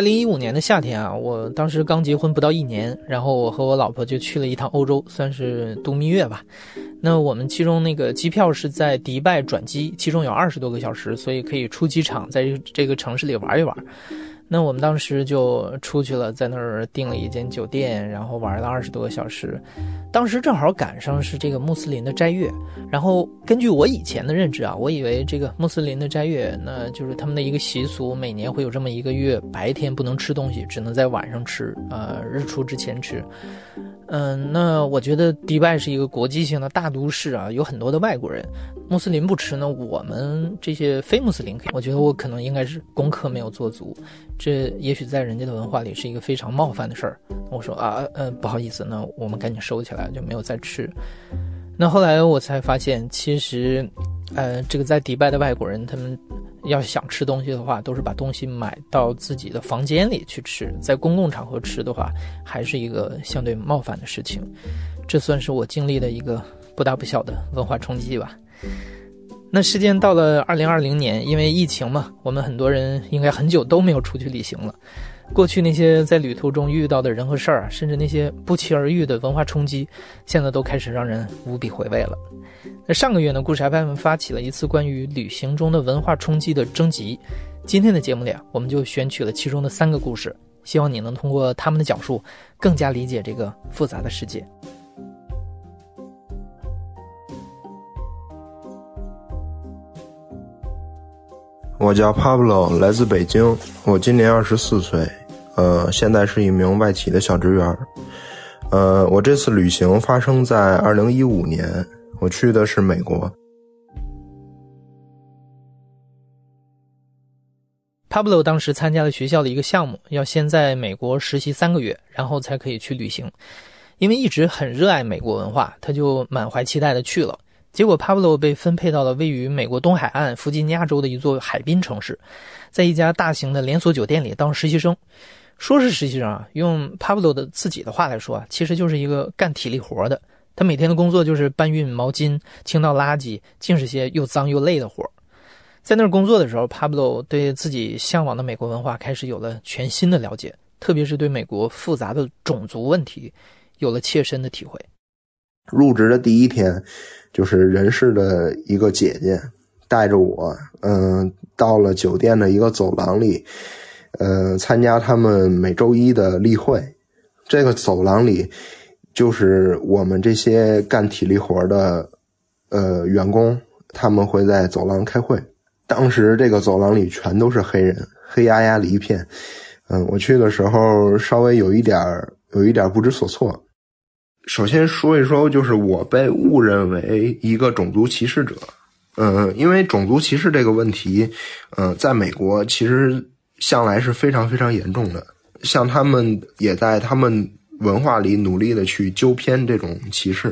二零一五年的夏天啊，我当时刚结婚不到一年，然后我和我老婆就去了一趟欧洲，算是度蜜月吧。那我们其中那个机票是在迪拜转机，其中有二十多个小时，所以可以出机场，在这个城市里玩一玩。那我们当时就出去了，在那儿订了一间酒店，然后玩了二十多个小时。当时正好赶上是这个穆斯林的斋月，然后根据我以前的认知啊，我以为这个穆斯林的斋月，那就是他们的一个习俗，每年会有这么一个月，白天不能吃东西，只能在晚上吃，呃，日出之前吃。嗯，那我觉得迪拜是一个国际性的大都市啊，有很多的外国人，穆斯林不吃呢，我们这些非穆斯林，我觉得我可能应该是功课没有做足，这也许在人家的文化里是一个非常冒犯的事儿。我说啊，呃，不好意思，那我们赶紧收起来，就没有再吃。那后来我才发现，其实，呃，这个在迪拜的外国人，他们要想吃东西的话，都是把东西买到自己的房间里去吃，在公共场合吃的话，还是一个相对冒犯的事情。这算是我经历的一个不大不小的文化冲击吧。那时间到了二零二零年，因为疫情嘛，我们很多人应该很久都没有出去旅行了。过去那些在旅途中遇到的人和事儿，甚至那些不期而遇的文化冲击，现在都开始让人无比回味了。那上个月呢，故事 FM 发起了一次关于旅行中的文化冲击的征集。今天的节目里啊，我们就选取了其中的三个故事，希望你能通过他们的讲述，更加理解这个复杂的世界。我叫 Pablo，来自北京，我今年二十四岁。呃，现在是一名外企的小职员。呃，我这次旅行发生在二零一五年，我去的是美国。Pablo 当时参加了学校的一个项目，要先在美国实习三个月，然后才可以去旅行。因为一直很热爱美国文化，他就满怀期待的去了。结果，Pablo 被分配到了位于美国东海岸弗吉尼亚州的一座海滨城市，在一家大型的连锁酒店里当实习生。说是实习生啊，用 Pablo 的自己的话来说啊，其实就是一个干体力活的。他每天的工作就是搬运毛巾、清倒垃圾，尽是些又脏又累的活。在那儿工作的时候，Pablo 对自己向往的美国文化开始有了全新的了解，特别是对美国复杂的种族问题有了切身的体会。入职的第一天，就是人事的一个姐姐带着我，嗯，到了酒店的一个走廊里。呃，参加他们每周一的例会，这个走廊里就是我们这些干体力活的呃员工，他们会在走廊开会。当时这个走廊里全都是黑人，黑压压的一片。嗯，我去的时候稍微有一点有一点不知所措。首先说一说，就是我被误认为一个种族歧视者。嗯，因为种族歧视这个问题，嗯，在美国其实。向来是非常非常严重的，像他们也在他们文化里努力的去纠偏这种歧视。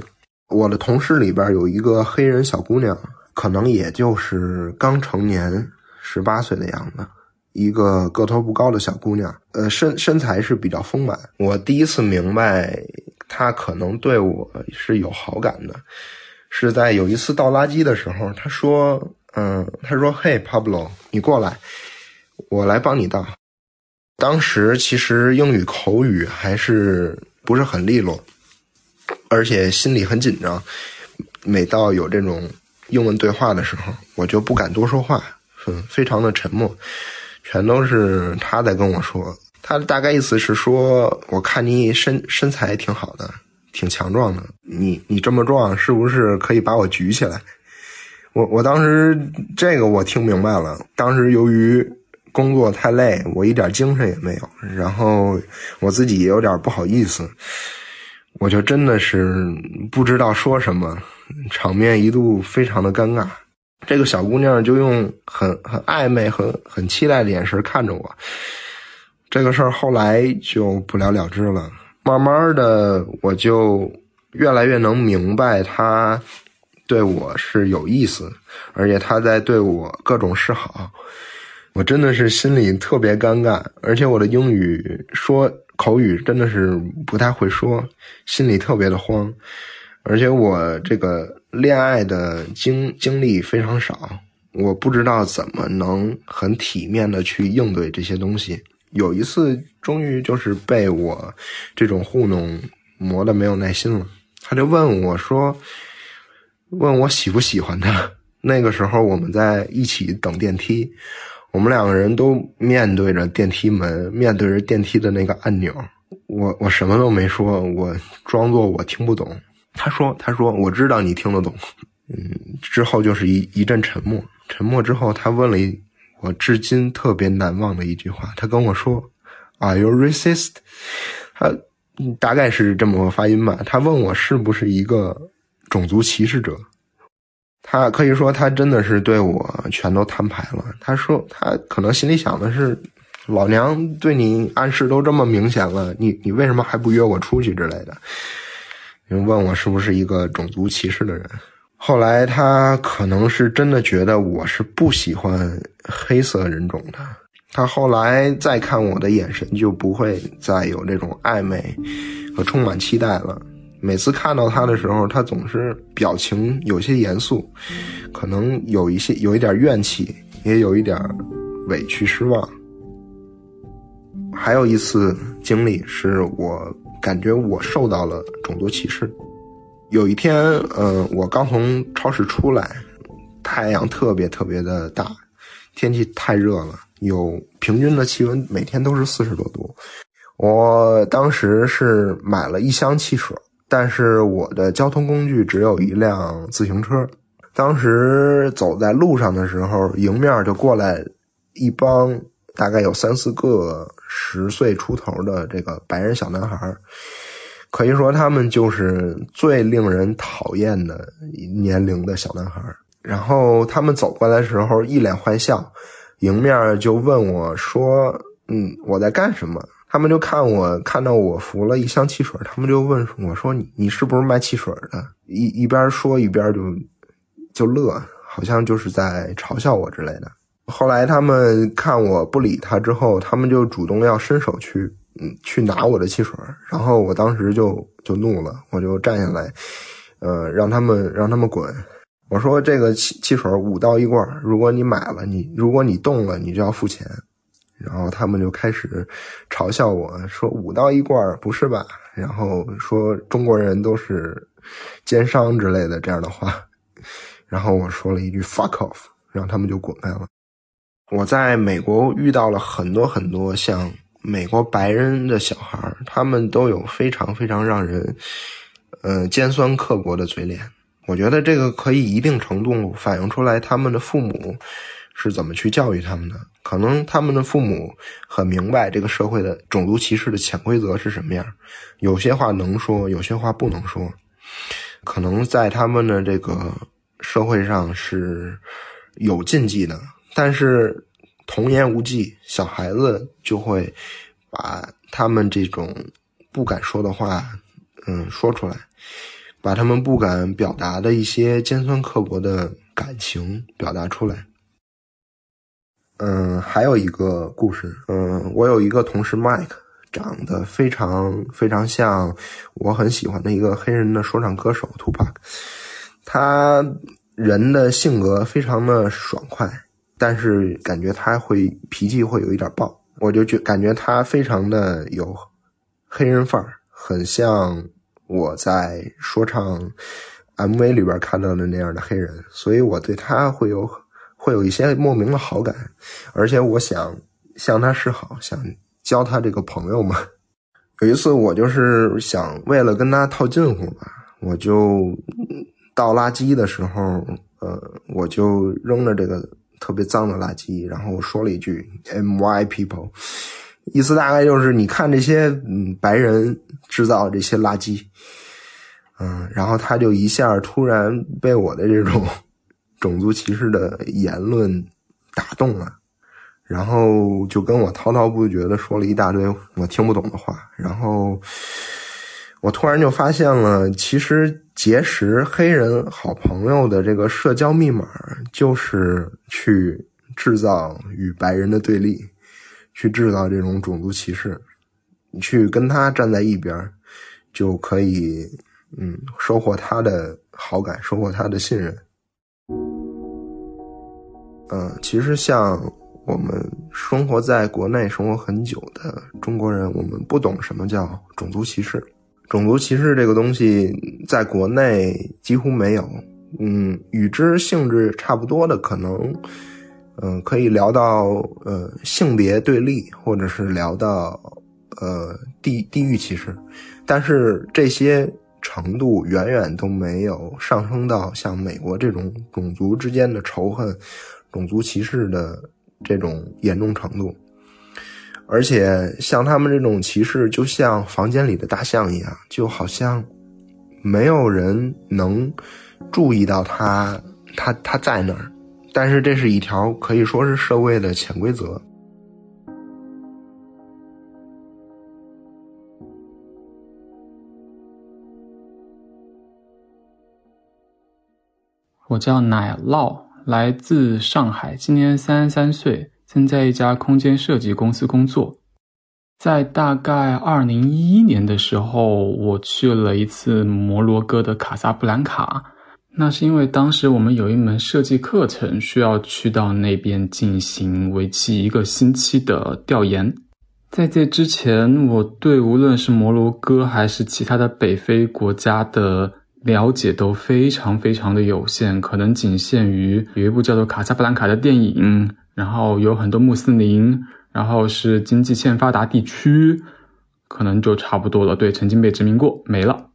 我的同事里边有一个黑人小姑娘，可能也就是刚成年，十八岁的样子，一个个头不高的小姑娘，呃，身身材是比较丰满。我第一次明白他可能对我是有好感的，是在有一次倒垃圾的时候，他说：“嗯，他说，嘿，Pablo，你过来。”我来帮你倒。当时其实英语口语还是不是很利落，而且心里很紧张。每到有这种英文对话的时候，我就不敢多说话，嗯，非常的沉默，全都是他在跟我说。他大概意思是说，我看你身身材挺好的，挺强壮的，你你这么壮，是不是可以把我举起来？我我当时这个我听明白了。当时由于工作太累，我一点精神也没有，然后我自己也有点不好意思，我就真的是不知道说什么，场面一度非常的尴尬。这个小姑娘就用很很暧昧、很很期待的眼神看着我。这个事儿后来就不了了之了。慢慢的，我就越来越能明白他对我是有意思，而且他在对我各种示好。我真的是心里特别尴尬，而且我的英语说口语真的是不太会说，心里特别的慌，而且我这个恋爱的经经历非常少，我不知道怎么能很体面的去应对这些东西。有一次，终于就是被我这种糊弄磨得没有耐心了。他就问我说：“问我喜不喜欢他？”那个时候我们在一起等电梯，我们两个人都面对着电梯门，面对着电梯的那个按钮。我我什么都没说，我装作我听不懂。他说：“他说我知道你听得懂。”嗯，之后就是一一阵沉默。沉默之后，他问了一我至今特别难忘的一句话。他跟我说：“Are you racist？” 他大概是这么个发音吧。他问我是不是一个种族歧视者。他可以说他真的是对我全都摊牌了。他说他可能心里想的是，老娘对你暗示都这么明显了，你你为什么还不约我出去之类的？问我是不是一个种族歧视的人。后来他可能是真的觉得我是不喜欢黑色人种的，他后来再看我的眼神就不会再有这种暧昧和充满期待了。每次看到他的时候，他总是表情有些严肃，可能有一些有一点怨气，也有一点委屈失望。还有一次经历是我感觉我受到了种族歧视。有一天，嗯，我刚从超市出来，太阳特别特别的大，天气太热了，有平均的气温每天都是四十多度。我当时是买了一箱汽水，但是我的交通工具只有一辆自行车。当时走在路上的时候，迎面就过来一帮大概有三四个十岁出头的这个白人小男孩。可以说，他们就是最令人讨厌的年龄的小男孩。然后他们走过来的时候，一脸坏笑，迎面就问我说：“嗯，我在干什么？”他们就看我，看到我扶了一箱汽水，他们就问我说：“你你是不是卖汽水的？”一一边说一边就就乐，好像就是在嘲笑我之类的。后来他们看我不理他之后，他们就主动要伸手去。嗯，去拿我的汽水，然后我当时就就怒了，我就站下来，呃，让他们让他们滚。我说这个汽汽水五到一罐，如果你买了，你如果你动了，你就要付钱。然后他们就开始嘲笑我说五到一罐不是吧？然后说中国人都是奸商之类的这样的话。然后我说了一句 fuck off，让他们就滚开了。我在美国遇到了很多很多像。美国白人的小孩他们都有非常非常让人，呃，尖酸刻薄的嘴脸。我觉得这个可以一定程度反映出来他们的父母是怎么去教育他们的。可能他们的父母很明白这个社会的种族歧视的潜规则是什么样，有些话能说，有些话不能说。可能在他们的这个社会上是有禁忌的，但是。童言无忌，小孩子就会把他们这种不敢说的话，嗯，说出来，把他们不敢表达的一些尖酸刻薄的感情表达出来。嗯，还有一个故事，嗯，我有一个同事 Mike，长得非常非常像我很喜欢的一个黑人的说唱歌手 Tupac，他人的性格非常的爽快。但是感觉他会脾气会有一点暴，我就觉感觉他非常的有黑人范儿，很像我在说唱 MV 里边看到的那样的黑人，所以我对他会有会有一些莫名的好感，而且我想向他示好，想交他这个朋友嘛。有一次我就是想为了跟他套近乎吧，我就倒垃圾的时候，呃，我就扔了这个。特别脏的垃圾，然后我说了一句 “M Y people”，意思大概就是你看这些嗯白人制造这些垃圾，嗯，然后他就一下突然被我的这种 种族歧视的言论打动了，然后就跟我滔滔不绝的说了一大堆我听不懂的话，然后。我突然就发现了，其实结识黑人好朋友的这个社交密码，就是去制造与白人的对立，去制造这种种族歧视，你去跟他站在一边，就可以，嗯，收获他的好感，收获他的信任。嗯，其实像我们生活在国内生活很久的中国人，我们不懂什么叫种族歧视。种族歧视这个东西在国内几乎没有。嗯，与之性质差不多的，可能，嗯，可以聊到呃性别对立，或者是聊到呃地地域歧视，但是这些程度远远都没有上升到像美国这种种族之间的仇恨、种族歧视的这种严重程度。而且像他们这种歧视，就像房间里的大象一样，就好像没有人能。注意到他，他他在那儿，但是这是一条可以说是社会的潜规则。我叫奶酪，来自上海，今年三十三岁，曾在一家空间设计公司工作。在大概二零一一年的时候，我去了一次摩洛哥的卡萨布兰卡。那是因为当时我们有一门设计课程需要去到那边进行为期一个星期的调研。在这之前，我对无论是摩洛哥还是其他的北非国家的了解都非常非常的有限，可能仅限于有一部叫做《卡萨布兰卡》的电影，然后有很多穆斯林，然后是经济欠发达地区，可能就差不多了。对，曾经被殖民过，没了。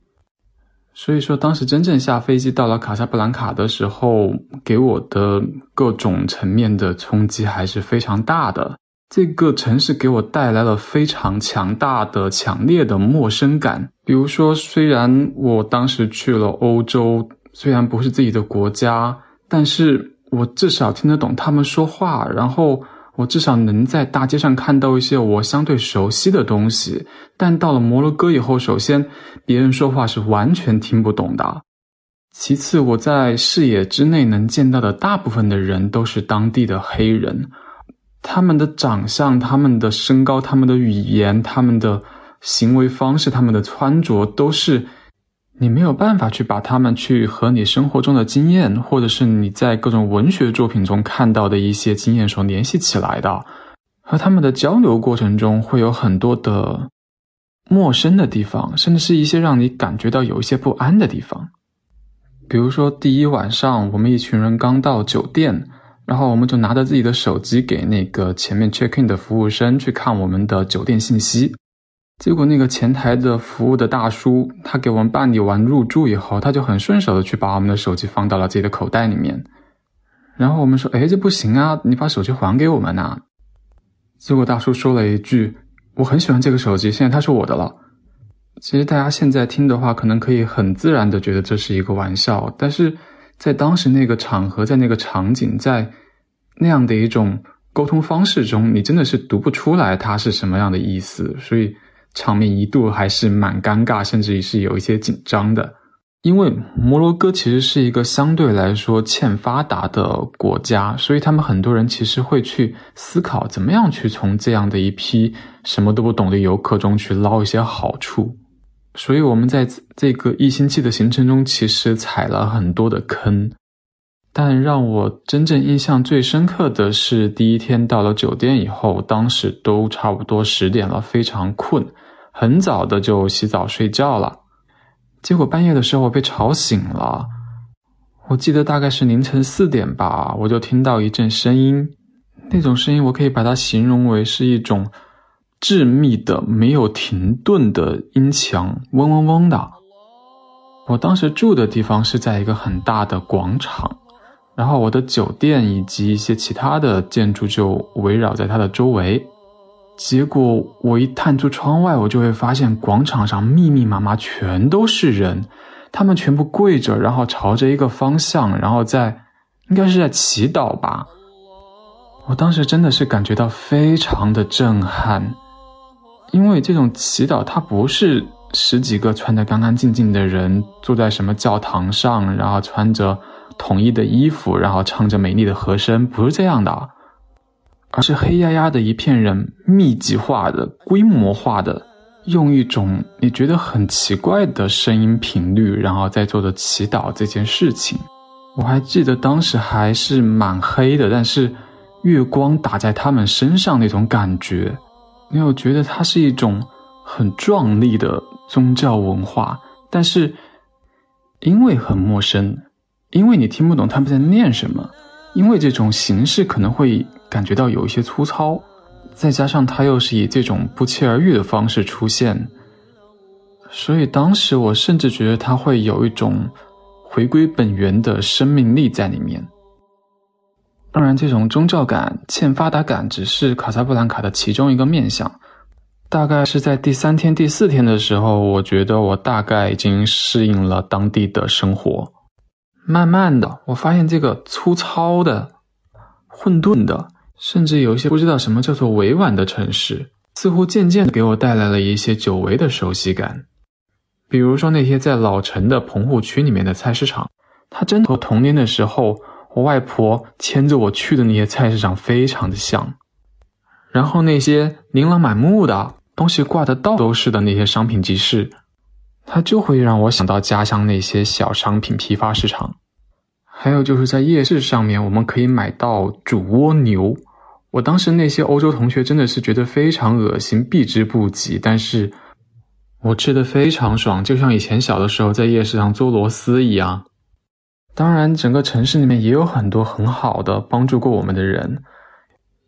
所以说，当时真正下飞机到了卡萨布兰卡的时候，给我的各种层面的冲击还是非常大的。这个城市给我带来了非常强大的、强烈的陌生感。比如说，虽然我当时去了欧洲，虽然不是自己的国家，但是我至少听得懂他们说话，然后。我至少能在大街上看到一些我相对熟悉的东西，但到了摩洛哥以后，首先别人说话是完全听不懂的，其次我在视野之内能见到的大部分的人都是当地的黑人，他们的长相、他们的身高、他们的语言、他们的行为方式、他们的穿着都是。你没有办法去把他们去和你生活中的经验，或者是你在各种文学作品中看到的一些经验所联系起来的，和他们的交流过程中会有很多的陌生的地方，甚至是一些让你感觉到有一些不安的地方。比如说，第一晚上我们一群人刚到酒店，然后我们就拿着自己的手机给那个前面 check in 的服务生去看我们的酒店信息。结果那个前台的服务的大叔，他给我们办理完入住以后，他就很顺手的去把我们的手机放到了自己的口袋里面。然后我们说：“哎，这不行啊，你把手机还给我们呐。”结果大叔说了一句：“我很喜欢这个手机，现在它是我的了。”其实大家现在听的话，可能可以很自然的觉得这是一个玩笑，但是在当时那个场合，在那个场景，在那样的一种沟通方式中，你真的是读不出来它是什么样的意思，所以。场面一度还是蛮尴尬，甚至于是有一些紧张的，因为摩洛哥其实是一个相对来说欠发达的国家，所以他们很多人其实会去思考怎么样去从这样的一批什么都不懂的游客中去捞一些好处。所以我们在这个一星期的行程中，其实踩了很多的坑，但让我真正印象最深刻的是第一天到了酒店以后，当时都差不多十点了，非常困。很早的就洗澡睡觉了，结果半夜的时候被吵醒了。我记得大概是凌晨四点吧，我就听到一阵声音，那种声音我可以把它形容为是一种致密的、没有停顿的音墙，嗡嗡嗡的。我当时住的地方是在一个很大的广场，然后我的酒店以及一些其他的建筑就围绕在它的周围。结果我一探出窗外，我就会发现广场上密密麻麻全都是人，他们全部跪着，然后朝着一个方向，然后在应该是在祈祷吧。我当时真的是感觉到非常的震撼，因为这种祈祷它不是十几个穿得干干净净的人坐在什么教堂上，然后穿着统一的衣服，然后唱着美丽的和声，不是这样的。而是黑压压的一片人，密集化的、规模化的，用一种你觉得很奇怪的声音频率，然后在做的祈祷这件事情。我还记得当时还是蛮黑的，但是月光打在他们身上那种感觉，你有觉得它是一种很壮丽的宗教文化，但是因为很陌生，因为你听不懂他们在念什么，因为这种形式可能会感觉到有一些粗糙，再加上它又是以这种不期而遇的方式出现，所以当时我甚至觉得它会有一种回归本源的生命力在里面。当然，这种宗教感、欠发达感只是卡萨布兰卡的其中一个面相。大概是在第三天、第四天的时候，我觉得我大概已经适应了当地的生活。慢慢的，我发现这个粗糙的、混沌的，甚至有一些不知道什么叫做委婉的城市，似乎渐渐的给我带来了一些久违的熟悉感。比如说那些在老城的棚户区里面的菜市场，它真的和童年的时候。我外婆牵着我去的那些菜市场非常的像，然后那些琳琅满目的东西挂的到处都是的那些商品集市，它就会让我想到家乡那些小商品批发市场。还有就是在夜市上面，我们可以买到煮蜗牛。我当时那些欧洲同学真的是觉得非常恶心，避之不及。但是我吃的非常爽，就像以前小的时候在夜市上做螺丝一样。当然，整个城市里面也有很多很好的帮助过我们的人。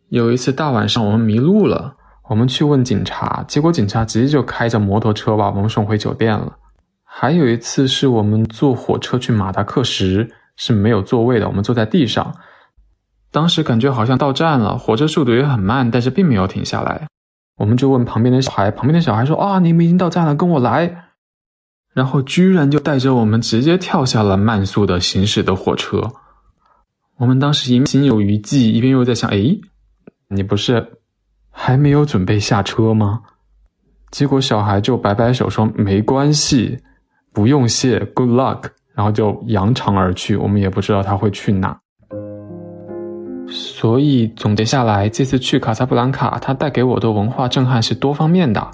有一次大晚上我们迷路了，我们去问警察，结果警察直接就开着摩托车把我们送回酒店了。还有一次是我们坐火车去马达克什，是没有座位的，我们坐在地上。当时感觉好像到站了，火车速度也很慢，但是并没有停下来。我们就问旁边的小孩，旁边的小孩说：“啊，你们已经到站了，跟我来。”然后居然就带着我们直接跳下了慢速的行驶的火车。我们当时一心有余悸，一边又在想：哎，你不是还没有准备下车吗？结果小孩就摆摆手说：“没关系，不用谢，Good luck。”然后就扬长而去。我们也不知道他会去哪。所以总结下来，这次去卡萨布兰卡，它带给我的文化震撼是多方面的。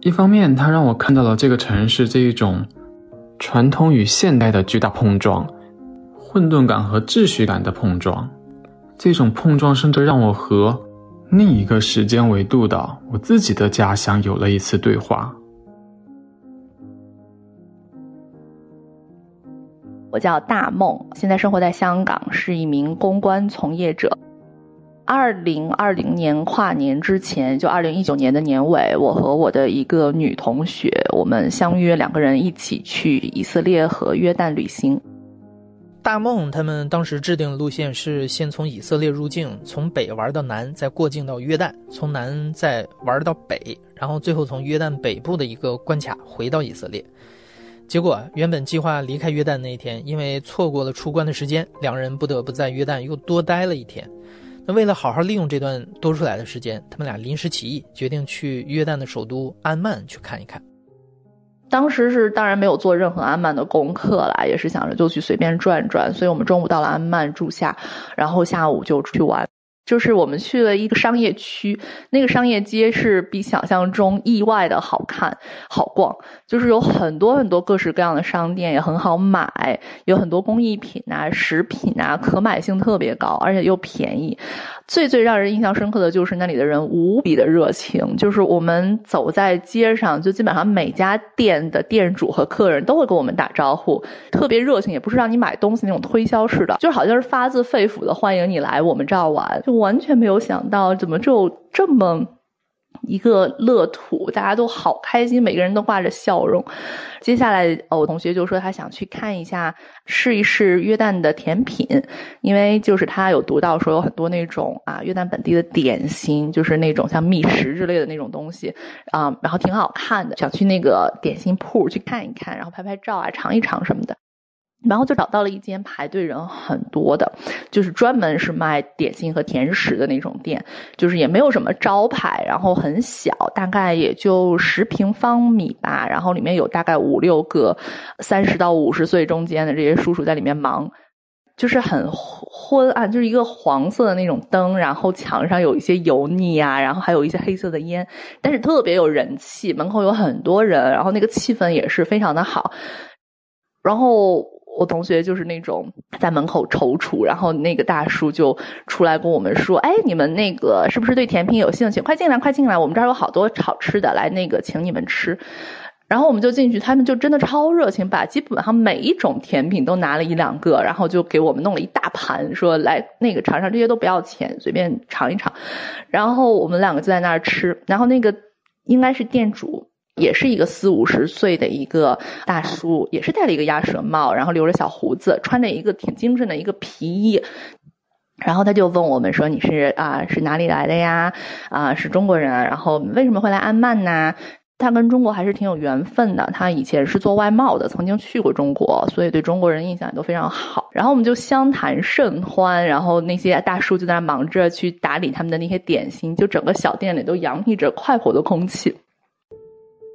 一方面，它让我看到了这个城市这一种传统与现代的巨大碰撞，混沌感和秩序感的碰撞。这种碰撞甚至让我和另一个时间维度的我自己的家乡有了一次对话。我叫大梦，现在生活在香港，是一名公关从业者。二零二零年跨年之前，就二零一九年的年尾，我和我的一个女同学，我们相约两个人一起去以色列和约旦旅行。大梦他们当时制定的路线是先从以色列入境，从北玩到南，再过境到约旦，从南再玩到北，然后最后从约旦北部的一个关卡回到以色列。结果原本计划离开约旦那一天，因为错过了出关的时间，两人不得不在约旦又多待了一天。那为了好好利用这段多出来的时间，他们俩临时起意，决定去约旦的首都安曼去看一看。当时是当然没有做任何安曼的功课啦，也是想着就去随便转转，所以我们中午到了安曼住下，然后下午就出去玩。就是我们去了一个商业区，那个商业街是比想象中意外的好看、好逛，就是有很多很多各式各样的商店，也很好买，有很多工艺品啊、食品啊，可买性特别高，而且又便宜。最最让人印象深刻的就是那里的人无比的热情，就是我们走在街上，就基本上每家店的店主和客人都会跟我们打招呼，特别热情，也不是让你买东西那种推销式的，就好像是发自肺腑的欢迎你来我们这儿玩，就完全没有想到怎么就这么。一个乐土，大家都好开心，每个人都挂着笑容。接下来，我同学就说他想去看一下，试一试约旦的甜品，因为就是他有读到说有很多那种啊约旦本地的点心，就是那种像蜜食之类的那种东西啊，然后挺好看的，想去那个点心铺去看一看，然后拍拍照啊，尝一尝什么的。然后就找到了一间排队人很多的，就是专门是卖点心和甜食的那种店，就是也没有什么招牌，然后很小，大概也就十平方米吧，然后里面有大概五六个三十到五十岁中间的这些叔叔在里面忙，就是很昏暗，就是一个黄色的那种灯，然后墙上有一些油腻啊，然后还有一些黑色的烟，但是特别有人气，门口有很多人，然后那个气氛也是非常的好，然后。我同学就是那种在门口踌躇，然后那个大叔就出来跟我们说：“哎，你们那个是不是对甜品有兴趣？快进来，快进来，我们这儿有好多好吃的，来那个请你们吃。”然后我们就进去，他们就真的超热情，把基本上每一种甜品都拿了一两个，然后就给我们弄了一大盘，说来那个尝尝，这些都不要钱，随便尝一尝。然后我们两个就在那儿吃，然后那个应该是店主，也是一个四五十岁的一个大叔，也是戴了一个鸭舌帽，然后留着小胡子，穿着一个挺精神的一个皮衣。然后他就问我们说：“你是啊，是哪里来的呀？啊，是中国人。然后为什么会来安曼呢？”他跟中国还是挺有缘分的。他以前是做外贸的，曾经去过中国，所以对中国人印象也都非常好。然后我们就相谈甚欢，然后那些大叔就在那忙着去打理他们的那些点心，就整个小店里都洋溢着快活的空气。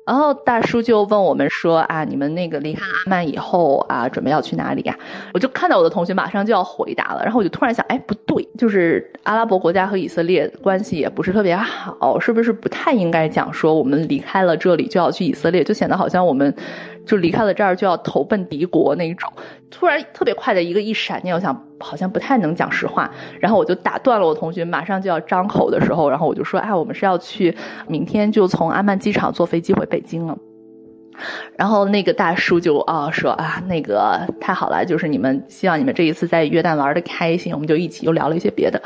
然后大叔就问我们说：“啊，你们那个离开阿曼以后啊，准备要去哪里呀？”我就看到我的同学马上就要回答了，然后我就突然想，哎，不对，就是阿拉伯国家和以色列关系也不是特别好，是不是不太应该讲说我们离开了这里就要去以色列，就显得好像我们。就离开了这儿就要投奔敌国那一种，突然特别快的一个一闪念，我想好像不太能讲实话，然后我就打断了我同学马上就要张口的时候，然后我就说，哎，我们是要去，明天就从阿曼机场坐飞机回北京了。然后那个大叔就啊说啊，那个太好了，就是你们希望你们这一次在约旦玩的开心，我们就一起又聊了一些别的。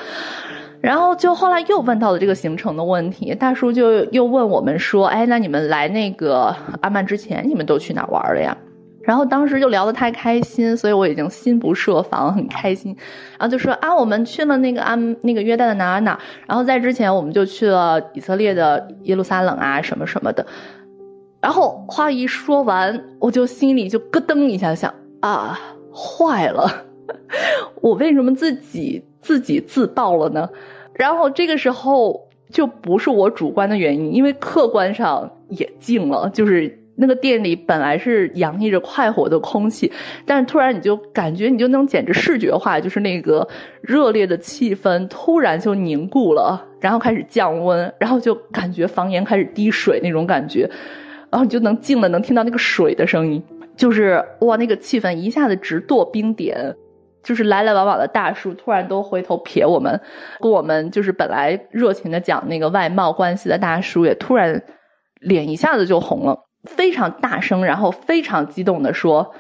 然后就后来又问到了这个行程的问题，大叔就又问我们说：“哎，那你们来那个阿曼之前，你们都去哪玩了呀？”然后当时就聊得太开心，所以我已经心不设防，很开心。然后就说：“啊，我们去了那个安那个约旦的哪哪，然后在之前我们就去了以色列的耶路撒冷啊，什么什么的。”然后话一说完，我就心里就咯噔一下，想啊，坏了，我为什么自己自己自爆了呢？然后这个时候就不是我主观的原因，因为客观上也静了。就是那个店里本来是洋溢着快活的空气，但是突然你就感觉你就能简直视觉化，就是那个热烈的气氛突然就凝固了，然后开始降温，然后就感觉房檐开始滴水那种感觉，然后你就能静的能听到那个水的声音，就是哇，那个气氛一下子直堕冰点。就是来来往往的大叔突然都回头瞥我们，跟我们就是本来热情的讲那个外贸关系的大叔也突然脸一下子就红了，非常大声，然后非常激动的说：“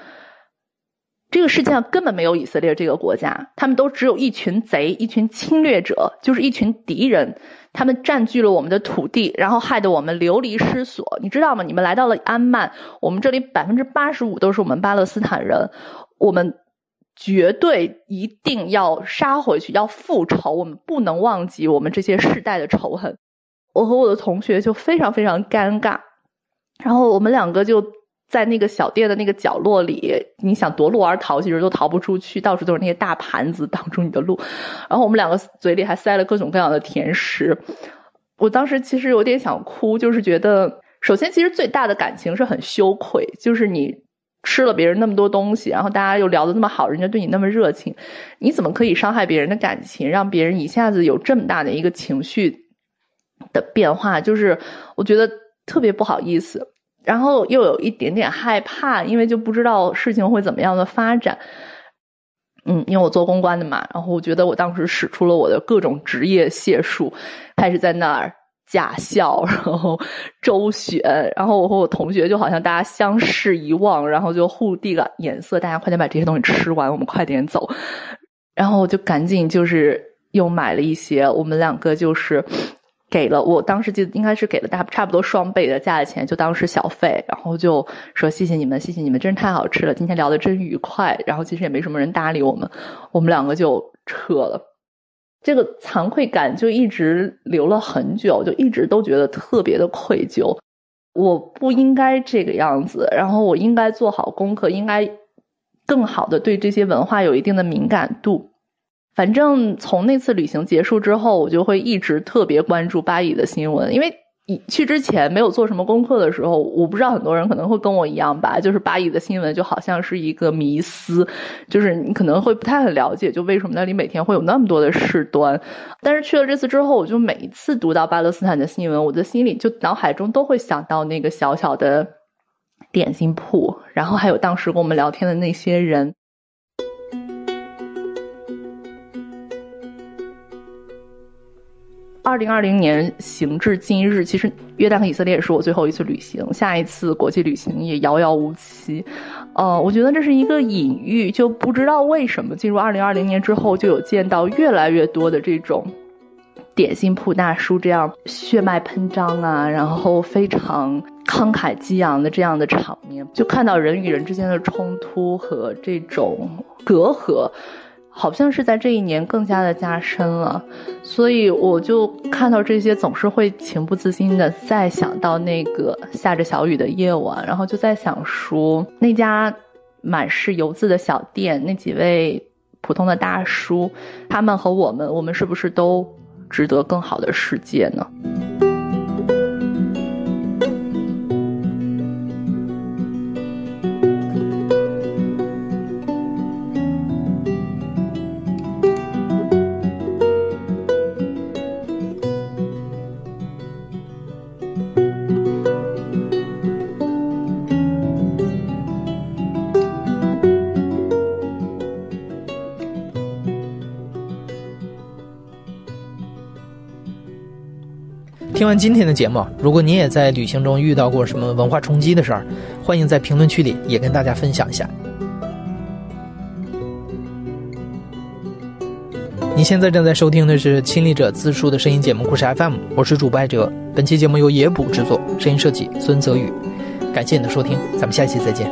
这个世界上根本没有以色列这个国家，他们都只有一群贼，一群侵略者，就是一群敌人，他们占据了我们的土地，然后害得我们流离失所。你知道吗？你们来到了安曼，我们这里百分之八十五都是我们巴勒斯坦人，我们。”绝对一定要杀回去，要复仇。我们不能忘记我们这些世代的仇恨。我和我的同学就非常非常尴尬，然后我们两个就在那个小店的那个角落里，你想夺路而逃，其实都逃不出去，到处都是那些大盘子挡住你的路。然后我们两个嘴里还塞了各种各样的甜食。我当时其实有点想哭，就是觉得，首先其实最大的感情是很羞愧，就是你。吃了别人那么多东西，然后大家又聊得那么好，人家对你那么热情，你怎么可以伤害别人的感情，让别人一下子有这么大的一个情绪的变化？就是我觉得特别不好意思，然后又有一点点害怕，因为就不知道事情会怎么样的发展。嗯，因为我做公关的嘛，然后我觉得我当时使出了我的各种职业解数，开始在那儿。假笑，然后周旋，然后我和我同学就好像大家相视一望，然后就互递个眼色，大家快点把这些东西吃完，我们快点走。然后我就赶紧就是又买了一些，我们两个就是给了我当时记得应该是给了大差不多双倍的价钱，就当是小费，然后就说谢谢你们，谢谢你们，真是太好吃了，今天聊得真愉快。然后其实也没什么人搭理我们，我们两个就撤了。这个惭愧感就一直留了很久，就一直都觉得特别的愧疚。我不应该这个样子，然后我应该做好功课，应该更好的对这些文化有一定的敏感度。反正从那次旅行结束之后，我就会一直特别关注巴以的新闻，因为。去之前没有做什么功课的时候，我不知道很多人可能会跟我一样吧，就是巴以的新闻就好像是一个迷思，就是你可能会不太很了解，就为什么那里每天会有那么多的事端。但是去了这次之后，我就每一次读到巴勒斯坦的新闻，我的心里就脑海中都会想到那个小小的点心铺，然后还有当时跟我们聊天的那些人。二零二零年行至今日，其实约旦和以色列也是我最后一次旅行，下一次国际旅行也遥遥无期。呃，我觉得这是一个隐喻，就不知道为什么进入二零二零年之后，就有见到越来越多的这种点心铺大叔这样血脉喷张啊，然后非常慷慨激昂的这样的场面，就看到人与人之间的冲突和这种隔阂。好像是在这一年更加的加深了，所以我就看到这些，总是会情不自禁的再想到那个下着小雨的夜晚，然后就在想说，那家满是油渍的小店，那几位普通的大叔，他们和我们，我们是不是都值得更好的世界呢？听完今天的节目，如果你也在旅行中遇到过什么文化冲击的事儿，欢迎在评论区里也跟大家分享一下。你现在正在收听的是亲历者自述的声音节目《故事 FM》，我是主播艾哲。本期节目由野捕制作，声音设计孙泽宇。感谢你的收听，咱们下期再见。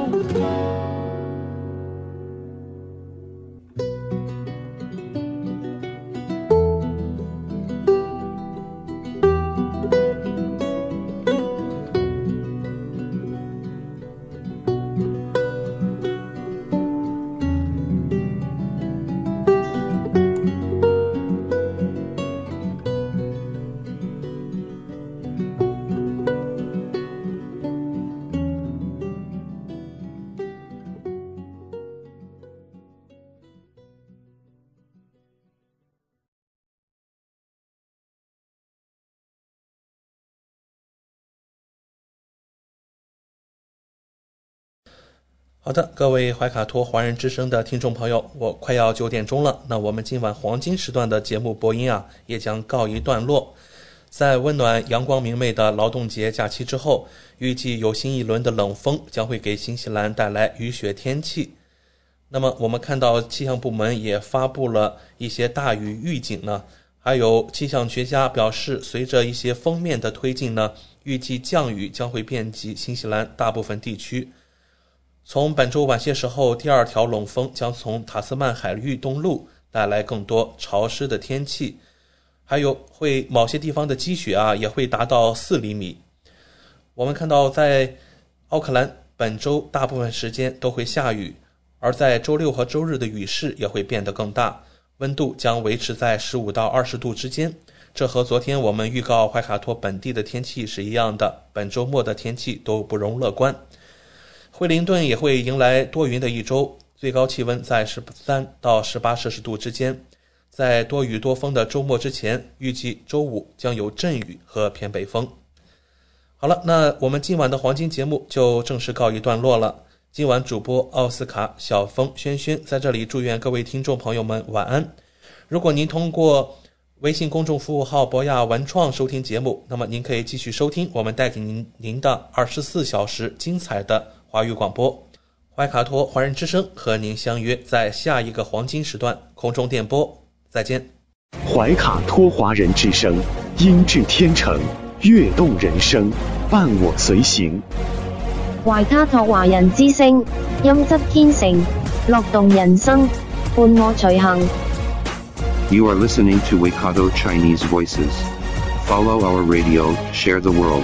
好的，各位怀卡托华人之声的听众朋友，我快要九点钟了，那我们今晚黄金时段的节目播音啊，也将告一段落。在温暖、阳光明媚的劳动节假期之后，预计有新一轮的冷风将会给新西兰带来雨雪天气。那么，我们看到气象部门也发布了一些大雨预警呢，还有气象学家表示，随着一些锋面的推进呢，预计降雨将会遍及新西兰大部分地区。从本周晚些时候，第二条冷锋将从塔斯曼海域东路带来更多潮湿的天气，还有会某些地方的积雪啊也会达到四厘米。我们看到在奥克兰本周大部分时间都会下雨，而在周六和周日的雨势也会变得更大，温度将维持在十五到二十度之间。这和昨天我们预告怀卡托本地的天气是一样的，本周末的天气都不容乐观。惠灵顿也会迎来多云的一周，最高气温在十三到十八摄氏度之间。在多雨多风的周末之前，预计周五将有阵雨和偏北风。好了，那我们今晚的黄金节目就正式告一段落了。今晚主播奥斯卡、小峰、轩轩在这里祝愿各位听众朋友们晚安。如果您通过微信公众服务号博雅文创收听节目，那么您可以继续收听我们带给您您的二十四小时精彩的。华语广播，怀卡托华人之声和您相约在下一个黄金时段空中电波，再见。怀卡托华人之声，音质天成，悦动人生，伴我随行。怀卡托华人之声，音质天成，乐动人生，伴我随行。You are listening to Waikato Chinese Voices. Follow our radio, share the world.